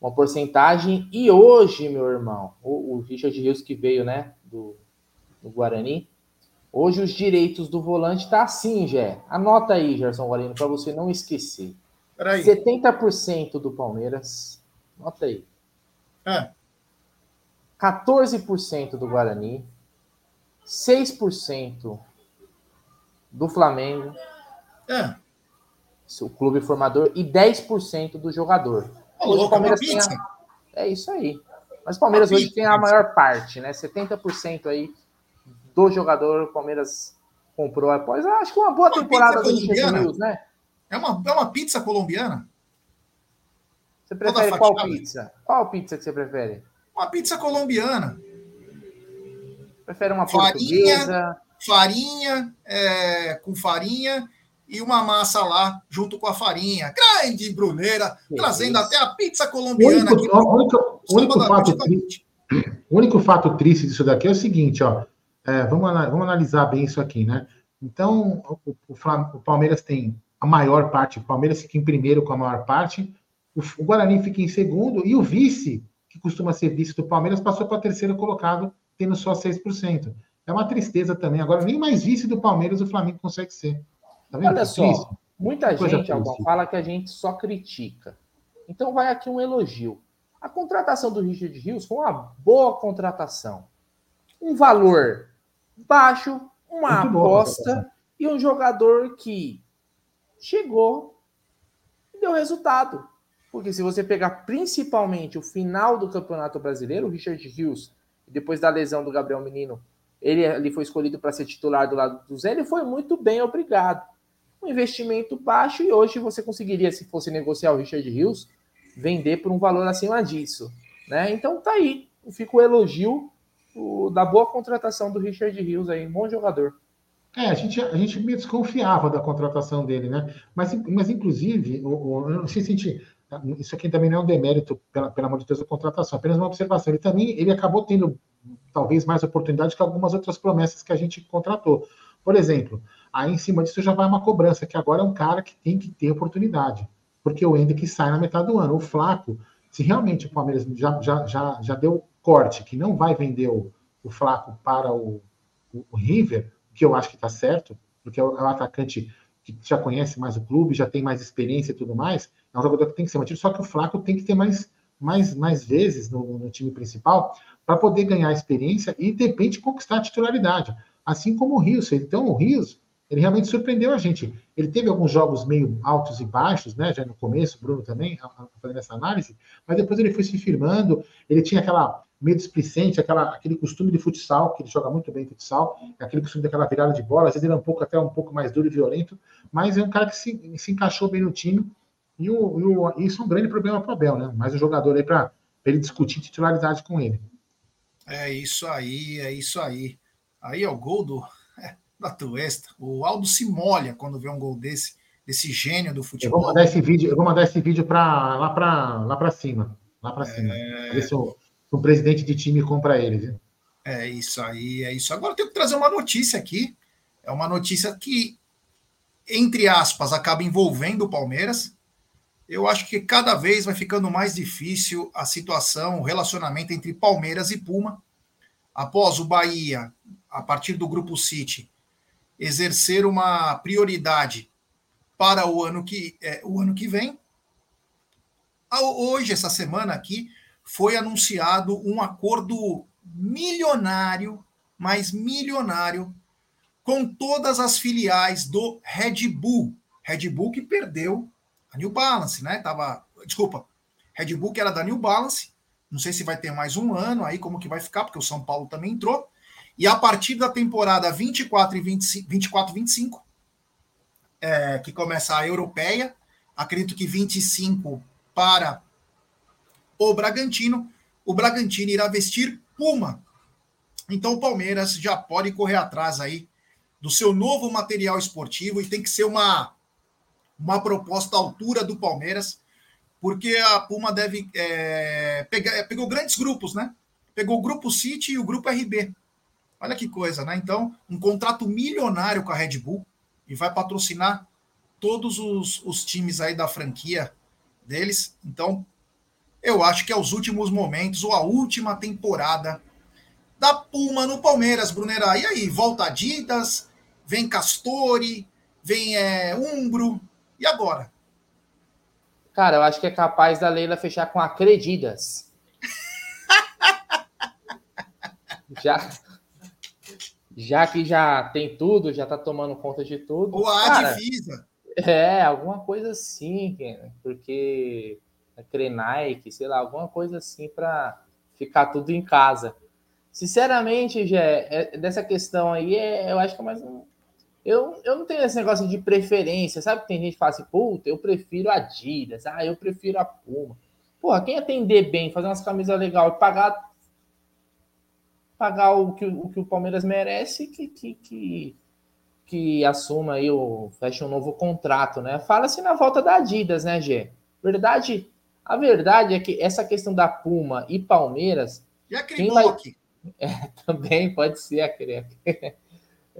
uma porcentagem. E hoje, meu irmão, o, o Richard Rios que veio né, do, do Guarani, hoje os direitos do volante tá assim, Jé. Anota aí, Gerson Guarino, para você não esquecer. Peraí. 70% do Palmeiras, nota aí. É. 14% do Guarani, 6% do Flamengo. É o clube formador, e 10% do jogador. Hoje o Palmeiras tem a... É isso aí. Mas o Palmeiras hoje tem a maior parte, né? 70% aí do jogador o Palmeiras comprou após, acho que uma boa uma temporada do News, né? É uma, é uma pizza colombiana? Você prefere qual pizza? Qual pizza que você prefere? Uma pizza colombiana. Prefere uma farinha, portuguesa? Farinha, é, com farinha e uma massa lá junto com a farinha. Grande Bruneira, que trazendo isso. até a pizza colombiana. O único, aqui, o único, único fato triste, o único fato triste disso daqui é o seguinte, ó. É, vamos, vamos analisar bem isso aqui, né? Então, o, o, o, Palmeiras tem a maior parte, o Palmeiras fica em primeiro com a maior parte, o, o Guarani fica em segundo, e o vice, que costuma ser vice do Palmeiras, passou para terceiro colocado, tendo só 6%. É uma tristeza também. Agora, nem mais vice do Palmeiras o Flamengo consegue ser. Tá Olha só, muita gente, fala que a gente só critica. Então vai aqui um elogio. A contratação do Richard Rios foi uma boa contratação. Um valor baixo, uma Muito aposta e um jogador que chegou e deu resultado. Porque se você pegar principalmente o final do Campeonato Brasileiro, o Richard Rios, depois da lesão do Gabriel Menino, ele, ele foi escolhido para ser titular do lado do Zé, ele foi muito bem, obrigado um investimento baixo e hoje você conseguiria, se fosse negociar o Richard Rios, vender por um valor acima disso. Né? Então tá aí, fica o elogio o, da boa contratação do Richard Rios aí, um bom jogador. É, a gente, a gente meio desconfiava da contratação dele, né? Mas, mas inclusive, o, o, eu não sei se a gente. Isso aqui também não é um demérito, pela, pela amor de Deus, da contratação, apenas uma observação. Ele também ele acabou tendo talvez mais oportunidade que algumas outras promessas que a gente contratou. Por exemplo, Aí, em cima disso, já vai uma cobrança, que agora é um cara que tem que ter oportunidade. Porque o que sai na metade do ano. O Flaco, se realmente o Palmeiras já, já, já, já deu corte, que não vai vender o, o Flaco para o, o, o River, que eu acho que está certo, porque é o, é um atacante que já conhece mais o clube, já tem mais experiência e tudo mais, é um jogador que tem que ser mantido, só que o Flaco tem que ter mais, mais, mais vezes no, no time principal para poder ganhar experiência e, de repente, conquistar a titularidade. Assim como o Rios. Então, o Rios ele realmente surpreendeu a gente. Ele teve alguns jogos meio altos e baixos, né? Já no começo, o Bruno também, fazendo essa análise, mas depois ele foi se firmando, ele tinha aquela meio displicente, aquela, aquele costume de futsal, que ele joga muito bem futsal, aquele costume daquela virada de bola, às vezes ele é um pouco até um pouco mais duro e violento, mas é um cara que se, se encaixou bem no time, e, o, e o, isso é um grande problema para o Abel, né? Mais um jogador aí para ele discutir titularidade com ele. É isso aí, é isso aí. Aí é o gol do da Tuesta. O Aldo se molha quando vê um gol desse, desse gênio do futebol. Eu vou mandar esse vídeo, eu vou mandar esse vídeo para lá para lá para cima, lá para cima. É... Ver se o, o, presidente de time compra ele, viu? É isso aí, é isso. Agora eu tenho que trazer uma notícia aqui. É uma notícia que, entre aspas, acaba envolvendo o Palmeiras. Eu acho que cada vez vai ficando mais difícil a situação, o relacionamento entre Palmeiras e Puma. Após o Bahia, a partir do grupo City, exercer uma prioridade para o ano que, é, o ano que vem. Hoje, essa semana aqui, foi anunciado um acordo milionário, mas milionário, com todas as filiais do Red Bull. Red Bull que perdeu New Balance, né? Tava, desculpa, Red Bull que era da New Balance. Não sei se vai ter mais um ano aí, como que vai ficar, porque o São Paulo também entrou. E a partir da temporada 24 e 25, 24 25, é, que começa a europeia, acredito que 25 para o Bragantino. O Bragantino irá vestir Puma. Então o Palmeiras já pode correr atrás aí do seu novo material esportivo e tem que ser uma, uma proposta à altura do Palmeiras, porque a Puma deve é, pegar, pegou grandes grupos, né? Pegou o Grupo City e o Grupo RB. Olha que coisa, né? Então, um contrato milionário com a Red Bull e vai patrocinar todos os, os times aí da franquia deles. Então, eu acho que é os últimos momentos ou a última temporada da Puma no Palmeiras, Brunera. E aí, volta Adidas, vem Castori, vem é, Umbro, e agora? Cara, eu acho que é capaz da Leila fechar com Acredidas. [laughs] já, já que já tem tudo, já tá tomando conta de tudo. Ou a Advisa. É, alguma coisa assim, porque a Crenike, sei lá, alguma coisa assim para ficar tudo em casa. Sinceramente, Gé, é, dessa questão aí, é, eu acho que é mais um. Eu, eu não tenho esse negócio de preferência, sabe? Tem gente que fala assim, puta, eu prefiro a Adidas, ah, eu prefiro a Puma. Porra, quem atender bem, fazer umas camisas legais, pagar pagar o que o, que o Palmeiras merece, que, que, que, que assuma aí o feche um novo contrato, né? Fala-se na volta da Adidas, né, Gê? Verdade, a verdade é que essa questão da Puma e Palmeiras. E a quem vai, [laughs] é, também pode ser aquele. [laughs]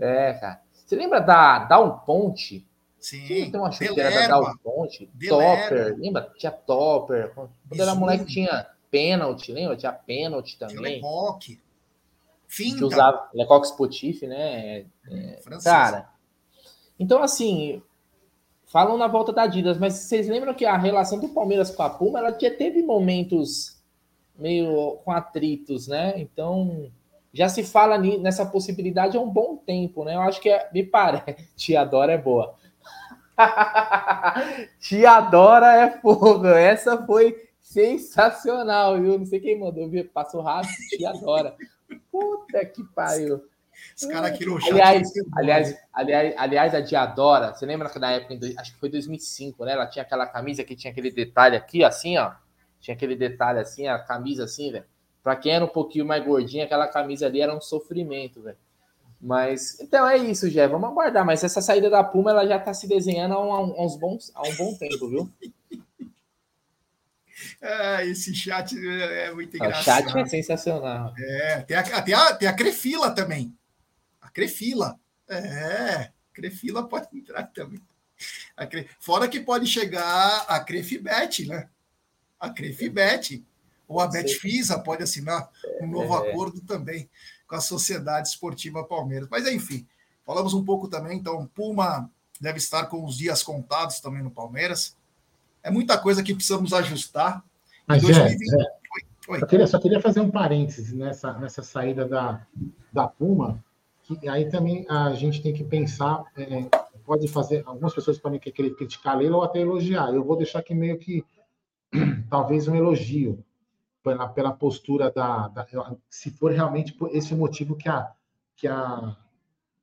É, cara. Você lembra da Down Ponte? Sim. Tem uma chuteira da Down Ponte? Topper. Lembra? Tinha Topper. Quando Isso. era moleque tinha pênalti, lembra? Tinha pênalti também. Lecoque. Finta. Que usava Lecoque Spotif, né? É, cara. Então, assim, falam na volta da Adidas, mas vocês lembram que a relação do Palmeiras com a Puma, ela já teve momentos meio com atritos, né? Então, já se fala nessa possibilidade há um bom tempo, né? Eu acho que é, me parece. [laughs] Tia Dora é boa. [laughs] Tia Dora é fogo. Essa foi sensacional, viu? Não sei quem mandou, viu? Passou rápido. Tia Dora. Puta que pariu. Os caras aqui no aliás, aliás, aliás, aliás, a Diadora, você lembra que na época, acho que foi 2005, né? Ela tinha aquela camisa que tinha aquele detalhe aqui, assim, ó. Tinha aquele detalhe assim, a camisa assim, velho. Pra quem era um pouquinho mais gordinho, aquela camisa ali era um sofrimento, velho. Mas, então é isso, Jé. Vamos aguardar. Mas essa saída da Puma, ela já tá se desenhando há, um, há uns bons, há um bom tempo, viu? Ah, [laughs] esse chat é muito engraçado. O chat é sensacional. É, tem a, tem a, tem a Crefila também. A Crefila. É, Crefila pode entrar também. Cre... Fora que pode chegar a Crefibet, né? a Crefibet ou a Betfisa pode assinar um novo é. acordo também com a Sociedade Esportiva Palmeiras. Mas enfim, falamos um pouco também, então Puma deve estar com os dias contados também no Palmeiras. É muita coisa que precisamos ajustar. Mas 2020... é, é. Só, queria, só queria fazer um parênteses nessa, nessa saída da, da Puma, que aí também a gente tem que pensar, é, pode fazer, algumas pessoas podem querer criticar a Leila ou até elogiar. Eu vou deixar aqui meio que [clears throat] talvez um elogio pela, pela postura da, da, se for realmente esse o motivo que a que a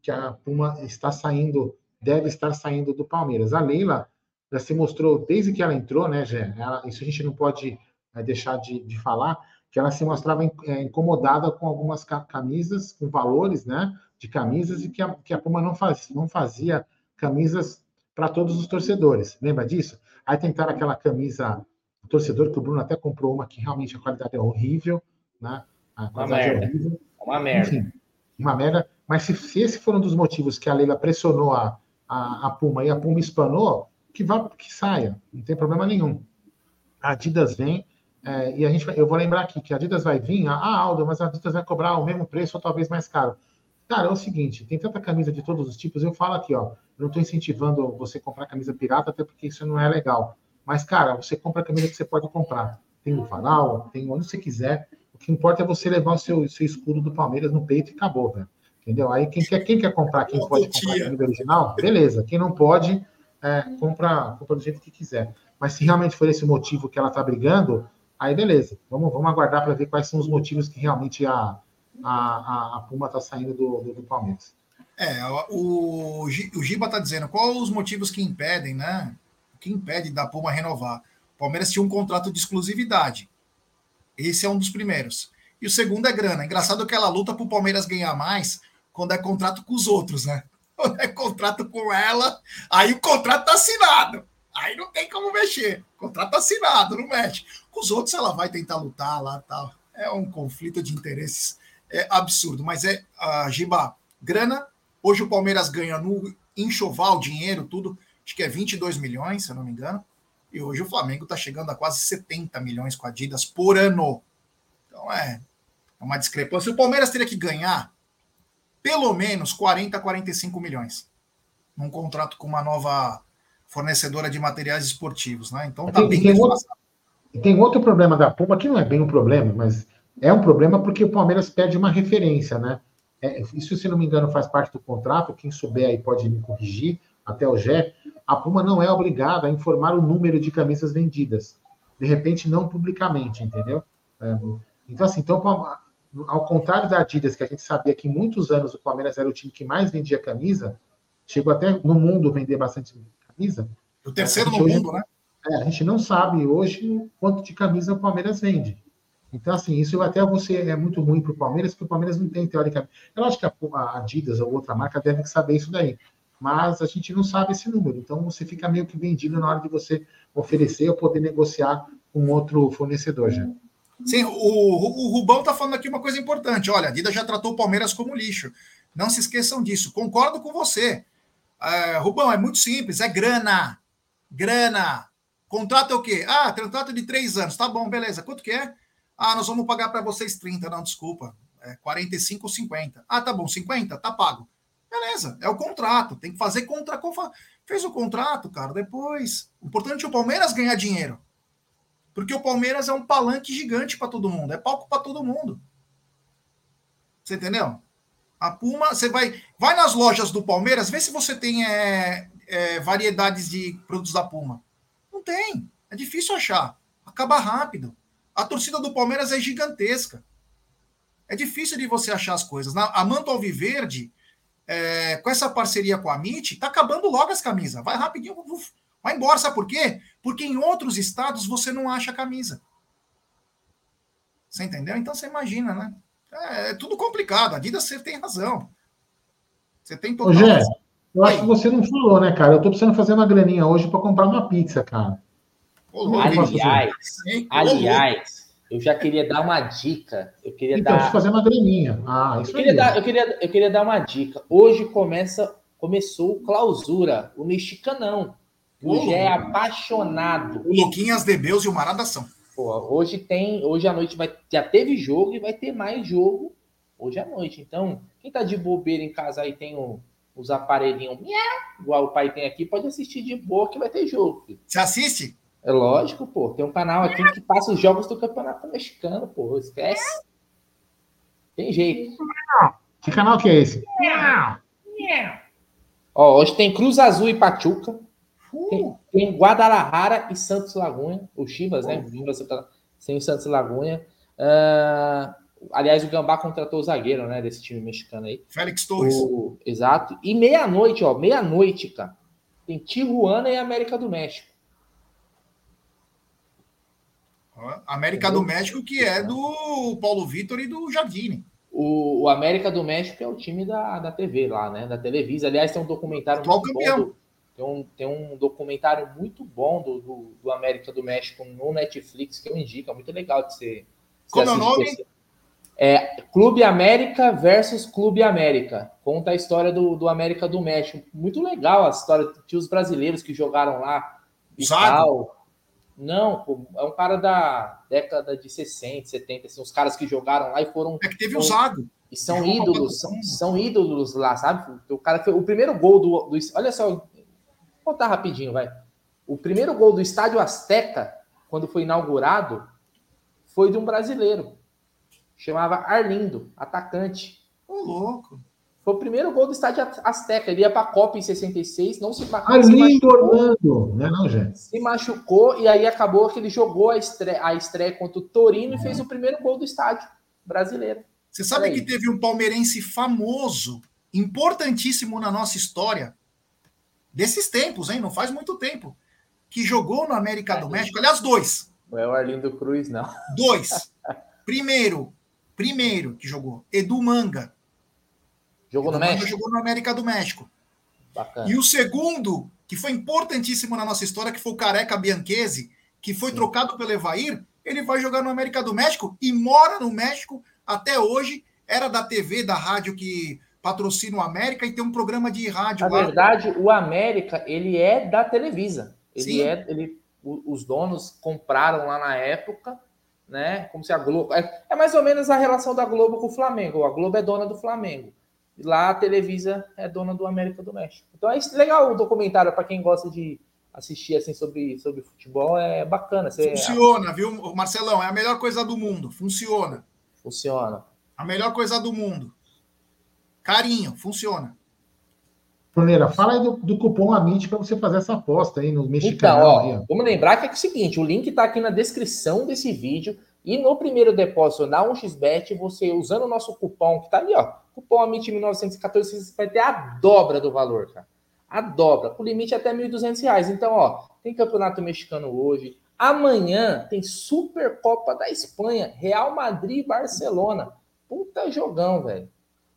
que a Puma está saindo deve estar saindo do Palmeiras. A Leila já se mostrou desde que ela entrou, né? Ela, isso a gente não pode é, deixar de, de falar que ela se mostrava é, incomodada com algumas camisas, com valores, né, de camisas e que a, que a Puma não, faz, não fazia camisas para todos os torcedores. Lembra disso? Aí tentaram aquela camisa o torcedor, que o Bruno até comprou uma que realmente a qualidade é horrível, né? A uma é merda. É horrível. Uma merda. Enfim, uma merda. Mas se, se, esse for um dos motivos que a Leila pressionou a, a, a Puma e a Puma espanou, que vá, que saia, não tem problema nenhum. A Adidas vem, é, e a gente vai, eu vou lembrar aqui que a Adidas vai vir, ah, Aldo, mas a Adidas vai cobrar o mesmo preço ou talvez mais caro. Cara, é o seguinte, tem tanta camisa de todos os tipos, eu falo aqui, ó, eu não estou incentivando você comprar camisa pirata, até porque isso não é legal. Mas, cara, você compra a camisa que você pode comprar. Tem no varal, tem onde você quiser. O que importa é você levar o seu, seu escudo do Palmeiras no peito e acabou, velho. Entendeu? Aí quem quer, quem quer comprar, quem pode comprar a camisa original, beleza. Quem não pode, é, compra, compra do jeito que quiser. Mas se realmente for esse o motivo que ela tá brigando, aí beleza. Vamos, vamos aguardar para ver quais são os motivos que realmente a, a, a, Puma tá saindo do, do, do Palmeiras. É, o, o Giba está dizendo qual os motivos que impedem, né? O que impede da Puma renovar? O Palmeiras tinha um contrato de exclusividade. Esse é um dos primeiros. E o segundo é grana. Engraçado que ela luta para o Palmeiras ganhar mais quando é contrato com os outros, né? [laughs] Quando é contrato com ela, aí o contrato tá assinado. Aí não tem como mexer. Contrato assinado, não mexe. Com os outros ela vai tentar lutar lá tal. É um conflito de interesses é absurdo. Mas é, uh, Giba, grana. Hoje o Palmeiras ganha no enxoval, dinheiro, tudo. Acho que é 22 milhões, se eu não me engano. E hoje o Flamengo está chegando a quase 70 milhões com a Adidas por ano. Então é, é uma discrepância. O Palmeiras teria que ganhar pelo menos 40 a 45 milhões num contrato com uma nova fornecedora de materiais esportivos, né? Então tá tem, bem tem outro, tem outro problema da Puma que não é bem um problema, mas é um problema porque o Palmeiras perde uma referência, né? É, isso, se não me engano, faz parte do contrato. Quem souber aí pode me corrigir, até o Gé. A Puma não é obrigada a informar o número de camisas vendidas. De repente, não publicamente, entendeu? É, então, assim, então, ao contrário da Adidas, que a gente sabia que muitos anos o Palmeiras era o time que mais vendia camisa, chegou até no mundo vender bastante camisa. O terceiro no hoje, mundo, né? É, a gente não sabe hoje quanto de camisa o Palmeiras vende. Então, assim, isso até você é muito ruim para o Palmeiras, porque o Palmeiras não tem, teoricamente. Eu acho que a Adidas ou outra marca deve saber isso daí. Mas a gente não sabe esse número. Então, você fica meio que vendido na hora de você oferecer ou poder negociar com outro fornecedor já. Sim, o, o Rubão está falando aqui uma coisa importante. Olha, a Adidas já tratou o Palmeiras como lixo. Não se esqueçam disso. Concordo com você. Uh, Rubão, é muito simples, é grana. Grana. Contrato é o quê? Ah, contrato de três anos. Tá bom, beleza. Quanto que é? Ah, nós vamos pagar para vocês 30. Não, desculpa. É 45 ou 50. Ah, tá bom, 50? Tá pago. Beleza, é o contrato. Tem que fazer contra. Fez o contrato, cara. Depois. O importante é o Palmeiras ganhar dinheiro. Porque o Palmeiras é um palanque gigante para todo mundo. É palco para todo mundo. Você entendeu? A Puma, você vai. Vai nas lojas do Palmeiras, vê se você tem é, é, variedades de produtos da Puma. Não tem. É difícil achar. Acaba rápido. A torcida do Palmeiras é gigantesca. É difícil de você achar as coisas. Na, a Manto Alviverde, é, com essa parceria com a MIT, tá acabando logo as camisas. Vai rapidinho, uf, vai embora. Sabe por quê? Porque em outros estados você não acha camisa. Você entendeu? Então você imagina, né? É, é tudo complicado. A Adidas você tem razão. Você tem total Eu acho que você não falou, né, cara? Eu tô precisando fazer uma graninha hoje para comprar uma pizza, cara. Aliás, aliás, eu já queria dar uma dica. Eu queria então, dar. fazer uma graninha. Ah, isso eu queria, dar, eu, queria, eu queria dar uma dica. Hoje começa, começou clausura, o mexicanão. O Gé é apaixonado. O Luquinhas de Beus e o Maradação. Pô, hoje tem, hoje à noite vai, já teve jogo e vai ter mais jogo hoje à noite. Então, quem tá de bobeira em casa aí tem o, os aparelhinhos, igual o pai tem aqui, pode assistir de boa que vai ter jogo. Você assiste? É lógico, pô. Tem um canal aqui que passa os jogos do Campeonato Mexicano, pô. Esquece. Tem jeito. Que canal que é esse? Ó, hoje tem Cruz Azul e Pachuca. Tem, tem Guadalajara e Santos Lagunha. O Chivas, né? Sem o Santos Lagunha. Uh, aliás, o Gambá contratou o zagueiro, né? Desse time mexicano aí. Félix Torres. O, exato. E meia-noite, ó. Meia-noite, cara. Tem Tijuana e América do México. América do México, que é do Paulo Vitor e do Jardine. O, o, América do México é o time da, da TV lá, né? Da Televisa. Aliás, tem um documentário Atual muito campeão. bom. Do, tem, um, tem um documentário muito bom do, do, do, América do México no Netflix que eu indico. É muito legal de ser. Como é o nome? É Clube América versus Clube América. Conta a história do, do América do México. Muito legal a história. Tinha os brasileiros que jogaram lá. Zago. Não, pô, é um cara da década de 60, 70, assim, os caras que jogaram lá e foram. É que teve o Zago. E são ídolos, são, são, ídolos lá, sabe? O cara o primeiro gol do, do. Olha só, vou contar rapidinho, vai. O primeiro gol do Estádio Azteca, quando foi inaugurado, foi de um brasileiro. Chamava Arlindo, atacante. Ô, louco. Foi o primeiro gol do estádio Azteca. Ele ia para a Copa em 66, não se, ah, se lindo, Orlando! Não, é não, gente. Se machucou e aí acabou que ele jogou a estreia, a estreia contra o Torino e fez o primeiro gol do estádio brasileiro. Você sabe que teve um palmeirense famoso importantíssimo na nossa história, desses tempos, hein? Não faz muito tempo, que jogou no América do México. Aliás, dois. Não é o Arlindo Cruz, não. Dois. Primeiro, primeiro que jogou, Edu Manga. Jogou no México? jogou no América do México. Bacana. E o segundo, que foi importantíssimo na nossa história, que foi o Careca Bianchese, que foi Sim. trocado pelo Evair, ele vai jogar no América do México e mora no México até hoje. Era da TV, da rádio que patrocina o América e tem um programa de rádio Na lá. verdade, o América, ele é da Televisa. Ele Sim. é, ele, os donos compraram lá na época, né? Como se a Globo. É, é mais ou menos a relação da Globo com o Flamengo. A Globo é dona do Flamengo. E lá a Televisa é dona do América do México. Então é legal o documentário para quem gosta de assistir assim sobre, sobre futebol. É bacana. Você, Funciona, viu, Marcelão? É a melhor coisa do mundo. Funciona. funciona. A melhor coisa do mundo. Carinho, funciona. Bruneira, fala aí do, do cupom AMIT para você fazer essa aposta aí no Então, mexicano. aí, ó, ó. vamos lembrar que é o seguinte: o link está aqui na descrição desse vídeo. E no primeiro depósito na 1xBet, você usando o nosso cupom, que tá ali, ó, cupom AMIT1914, você vai ter a dobra do valor, cara. A dobra, com limite até 1.200 reais. Então, ó, tem campeonato mexicano hoje. Amanhã tem Supercopa da Espanha, Real Madrid e Barcelona. Puta jogão, velho.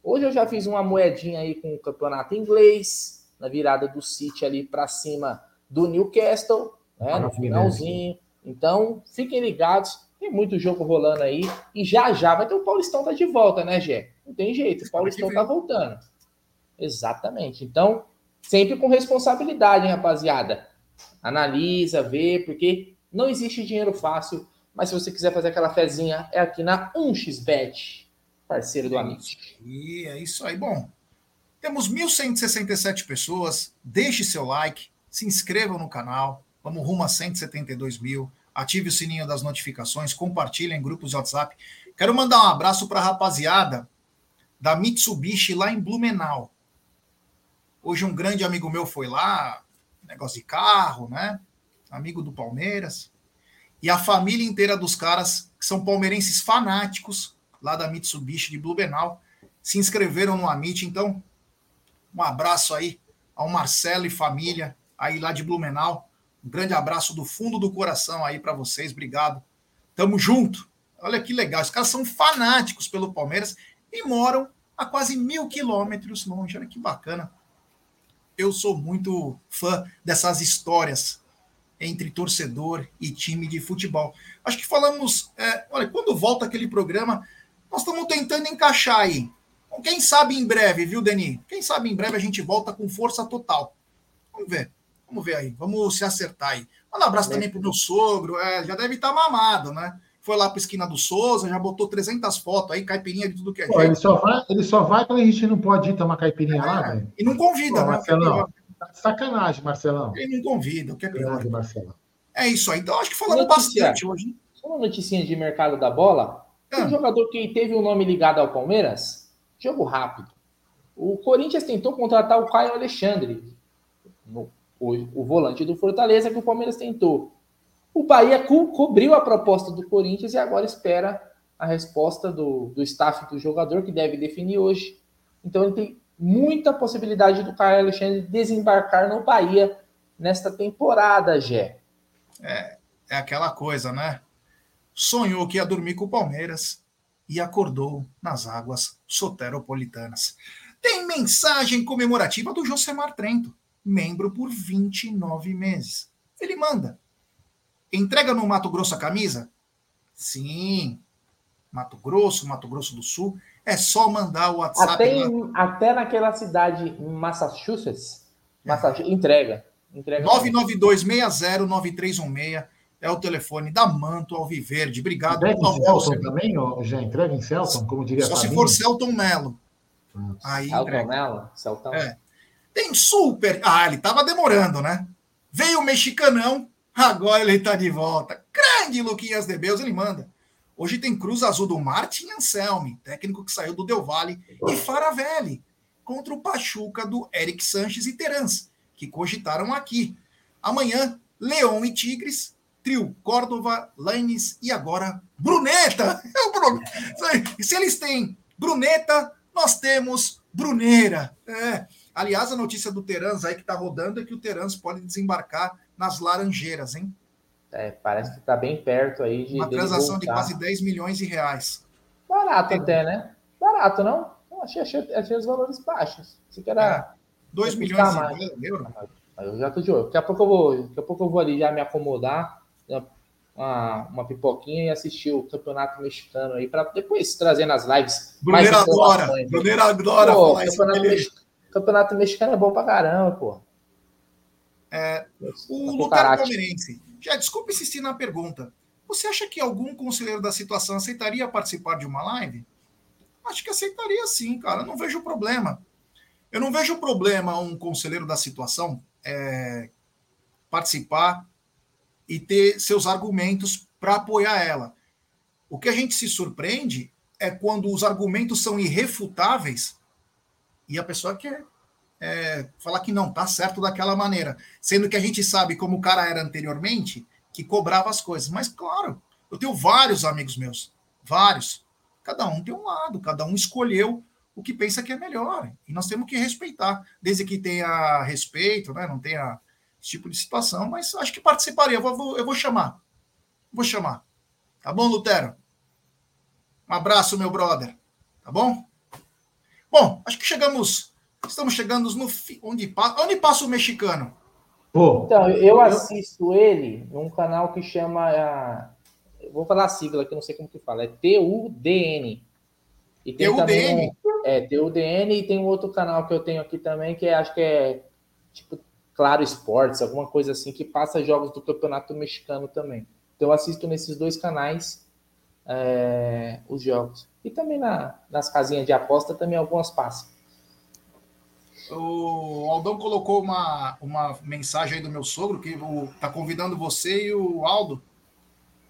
Hoje eu já fiz uma moedinha aí com o campeonato inglês, na virada do City ali para cima do Newcastle, né, no finalzinho. Então, fiquem ligados, tem muito jogo rolando aí e já já vai ter o Paulistão tá de volta, né, Gé? Não tem jeito, o Paulistão tá voltando. Exatamente. Então, sempre com responsabilidade, hein, rapaziada. Analisa, vê, porque não existe dinheiro fácil, mas se você quiser fazer aquela fezinha, é aqui na 1xBet, parceiro do amigo. E é isso aí. Bom, temos 1.167 pessoas. Deixe seu like, se inscreva no canal. Vamos rumo a 172 mil. Ative o sininho das notificações, compartilhe em grupos de WhatsApp. Quero mandar um abraço para a rapaziada da Mitsubishi lá em Blumenau. Hoje um grande amigo meu foi lá, negócio de carro, né? Amigo do Palmeiras. E a família inteira dos caras, que são palmeirenses fanáticos, lá da Mitsubishi de Blumenau, se inscreveram no Amit. Então, um abraço aí ao Marcelo e família aí lá de Blumenau. Um grande abraço do fundo do coração aí para vocês. Obrigado. Tamo junto. Olha que legal. Os caras são fanáticos pelo Palmeiras e moram a quase mil quilômetros longe. Olha que bacana. Eu sou muito fã dessas histórias entre torcedor e time de futebol. Acho que falamos. é, olha, quando volta aquele programa, nós estamos tentando encaixar aí. Então, Quem sabe em breve, viu, Deni? Quem sabe em breve a gente volta com força total. Vamos ver. Vamos ver aí. Vamos se acertar aí. Manda um abraço também pro meu sogro. É, já deve estar mamado, né? Foi lá para esquina do Souza, já botou 300 fotos aí, caipirinha de tudo que é Pô, ele, só vai, ele só vai quando a gente não pode ir tomar caipirinha lá, velho. E não convida, Pô, né? Marcelão. Tá Sacanagem, Marcelão. Ele não convida, o que é pior. Marcelão. É isso aí. Então acho que falamos Notícia. bastante hoje. Só uma noticinha de mercado da bola. Ah. Um jogador que teve um nome ligado ao Palmeiras, jogo rápido. O Corinthians tentou contratar o Caio Alexandre, no- o, o volante do Fortaleza, que o Palmeiras tentou. O Bahia co- cobriu a proposta do Corinthians e agora espera a resposta do, do staff do jogador, que deve definir hoje. Então ele tem muita possibilidade do Caio Alexandre desembarcar no Bahia nesta temporada, Gé. É aquela coisa, né? Sonhou que ia dormir com o Palmeiras e acordou nas águas soteropolitanas. Tem mensagem comemorativa do Josemar Trento, membro por 29 meses. Ele manda. Entrega no Mato Grosso a camisa? Sim. Mato Grosso, Mato Grosso do Sul. É só mandar o WhatsApp. Até, em- até naquela cidade em Massachusetts, Massachusetts entrega. entrega 992609316 é o telefone da Manto Alviverde. Obrigado. Entrega em Celton também, ó, já entrega em Celton, como diria Só se for Celton Mello. Aí Celton entrega. Mello, Celtão. É. Tem super. Ah, ele tava demorando, né? Veio o mexicanão, agora ele tá de volta. Grande Luquinhas de Beus, ele manda. Hoje tem Cruz Azul do Martin Anselmi, técnico que saiu do Del Valle, e Faravelli, contra o Pachuca do Eric Sanches e Terans, que cogitaram aqui. Amanhã, Leão e Tigres, trio Córdova, Laines e agora Bruneta. [laughs] É se eles têm Bruneta, nós temos Bruneira. É. Aliás, a notícia do Terans aí que está rodando é que o Terans pode desembarcar nas Laranjeiras, hein? É, parece que está bem perto aí de. Uma transação de quase 10 milhões de reais. Barato Tem... até, né? Barato, não? Eu achei, achei, achei os valores baixos. Isso que era. É. 2 milhões de euros. Eu já tô de olho. Daqui a pouco eu vou, daqui a pouco eu vou ali já me acomodar, né? uma, uma pipoquinha e assistir o campeonato mexicano aí, para depois trazer nas lives. Bruneiro adora, Bruneiro adora pô, campeonato, mex... campeonato mexicano é bom pra caramba, pô. É, o Lutero Palmeirense, já desculpe insistir na pergunta. Você acha que algum conselheiro da situação aceitaria participar de uma live? Acho que aceitaria sim, cara. Não vejo problema. Eu não vejo problema um conselheiro da situação é, participar e ter seus argumentos para apoiar ela. O que a gente se surpreende é quando os argumentos são irrefutáveis e a pessoa quer é, falar que não está certo daquela maneira, sendo que a gente sabe como o cara era anteriormente, que cobrava as coisas. Mas claro, eu tenho vários amigos meus, vários. Cada um tem um lado, cada um escolheu o que pensa que é melhor. E nós temos que respeitar, desde que tenha respeito, né? não tenha esse tipo de situação, mas acho que participaria. Eu vou, eu vou chamar. Vou chamar. Tá bom, Lutero? Um abraço, meu brother. Tá bom? Bom, acho que chegamos. Estamos chegando no fim. Onde, onde passa o mexicano? Pô, então, eu assisto ele num canal que chama. vou falar a sigla que não sei como que fala. É TUDN. E tem TUDN? Também é, tem o DN e tem um outro canal que eu tenho aqui também, que é, acho que é tipo Claro Esportes, alguma coisa assim, que passa jogos do Campeonato Mexicano também. Então eu assisto nesses dois canais é, os jogos. E também na, nas casinhas de aposta também algumas passam. O Aldão colocou uma, uma mensagem aí do meu sogro que está convidando você e o Aldo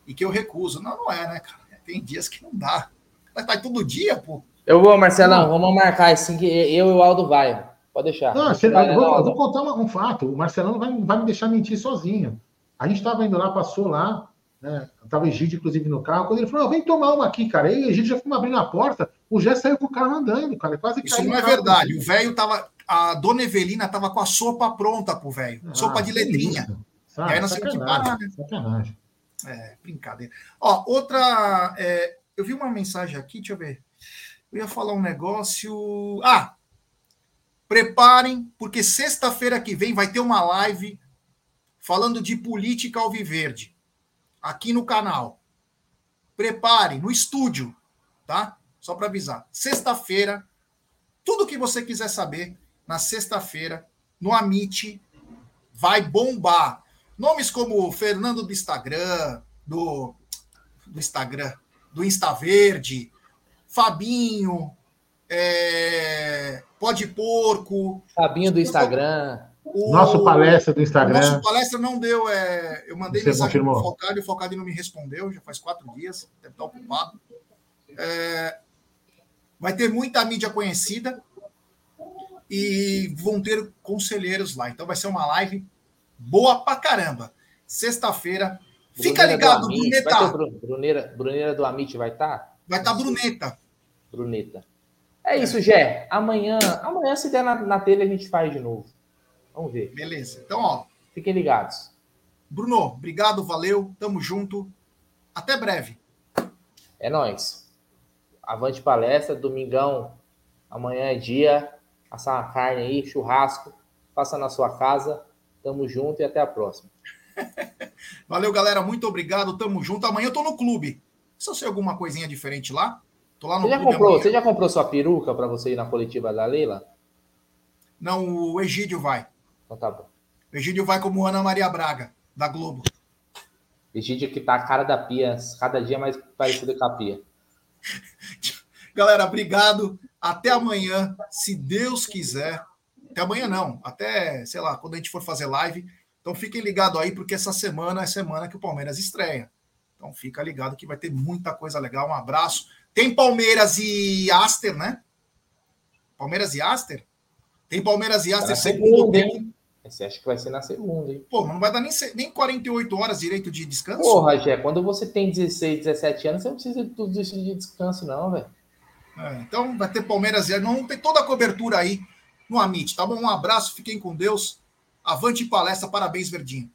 e que eu recuso. Não, não é, né, cara? Tem dias que não dá. Vai estar todo dia, pô. Eu vou, Marcelão, vamos marcar assim que eu e o Aldo vai. Pode deixar. Não, você, vai, eu, vou, eu, vou, contar um fato. O Marcelão não vai, vai me deixar mentir sozinho. A gente estava indo lá, passou lá, né? Tava o Egídio, inclusive, no carro. Quando ele falou, vem tomar uma aqui, cara. Aí o Egídio já foi abrindo a porta, o Jé saiu com o carro andando, cara. Quase Isso não é verdade. O velho tava. A dona Evelina tava com a sopa pronta pro velho. Ah, sopa de letrinha. e aí nós temos que parar, né? Sacanagem. É, brincadeira. Ó, outra. É, eu vi uma mensagem aqui, deixa eu ver. Eu ia falar um negócio. Ah! Preparem, porque sexta-feira que vem vai ter uma live falando de política alviverde aqui no canal. Preparem no estúdio, tá? Só para avisar. Sexta-feira, tudo que você quiser saber na sexta-feira no Amit vai bombar. Nomes como Fernando do Instagram, do, do Instagram, do Insta Verde, Fabinho, é, Pode Porco. Fabinho do Instagram. O, nosso palestra do Instagram. Nosso palestra não deu. É, eu mandei Você mensagem para o Focado e o Focado não me respondeu, já faz quatro dias, deve estar ocupado. É, vai ter muita mídia conhecida e vão ter conselheiros lá. Então vai ser uma live boa pra caramba. Sexta-feira. Fica ligado, Bruneta. Bruneira, Bruneira do Amit vai estar? Tá? Vai estar tá Bruneta. Bruneta. É isso, Gé. Amanhã, amanhã, se der na, na telha, a gente faz de novo. Vamos ver. Beleza. Então, ó. Fiquem ligados. Bruno, obrigado, valeu. Tamo junto. Até breve. É nóis. Avante palestra, domingão. Amanhã é dia. Assar uma carne aí, churrasco. Faça na sua casa. Tamo junto e até a próxima. [laughs] valeu, galera. Muito obrigado. Tamo junto. Amanhã eu tô no clube. Se eu sei alguma coisinha diferente lá, tô lá no você já clube. Comprou, você já comprou sua peruca para você ir na coletiva da Leila? Não, o Egídio vai. Então tá bom. O Egídio vai como Ana Maria Braga, da Globo. Egídio que tá a cara da pia, cada dia mais parecido com a pia. [laughs] Galera, obrigado. Até amanhã, se Deus quiser. Até amanhã não, até, sei lá, quando a gente for fazer live. Então fiquem ligados aí, porque essa semana é semana que o Palmeiras estreia. Então fica ligado que vai ter muita coisa legal. Um abraço. Tem Palmeiras e Aster, né? Palmeiras e Aster? Tem Palmeiras e Aster segundo tempo. Você acha que vai ser na segunda, hein? Pô, não vai dar nem, nem 48 horas direito de descanso? Porra, Jé, quando você tem 16, 17 anos, você não precisa de tudo isso de descanso, não, velho. É, então vai ter Palmeiras e não tem toda a cobertura aí no Amit, tá bom? Um abraço, fiquem com Deus. Avante palestra, parabéns, Verdinho.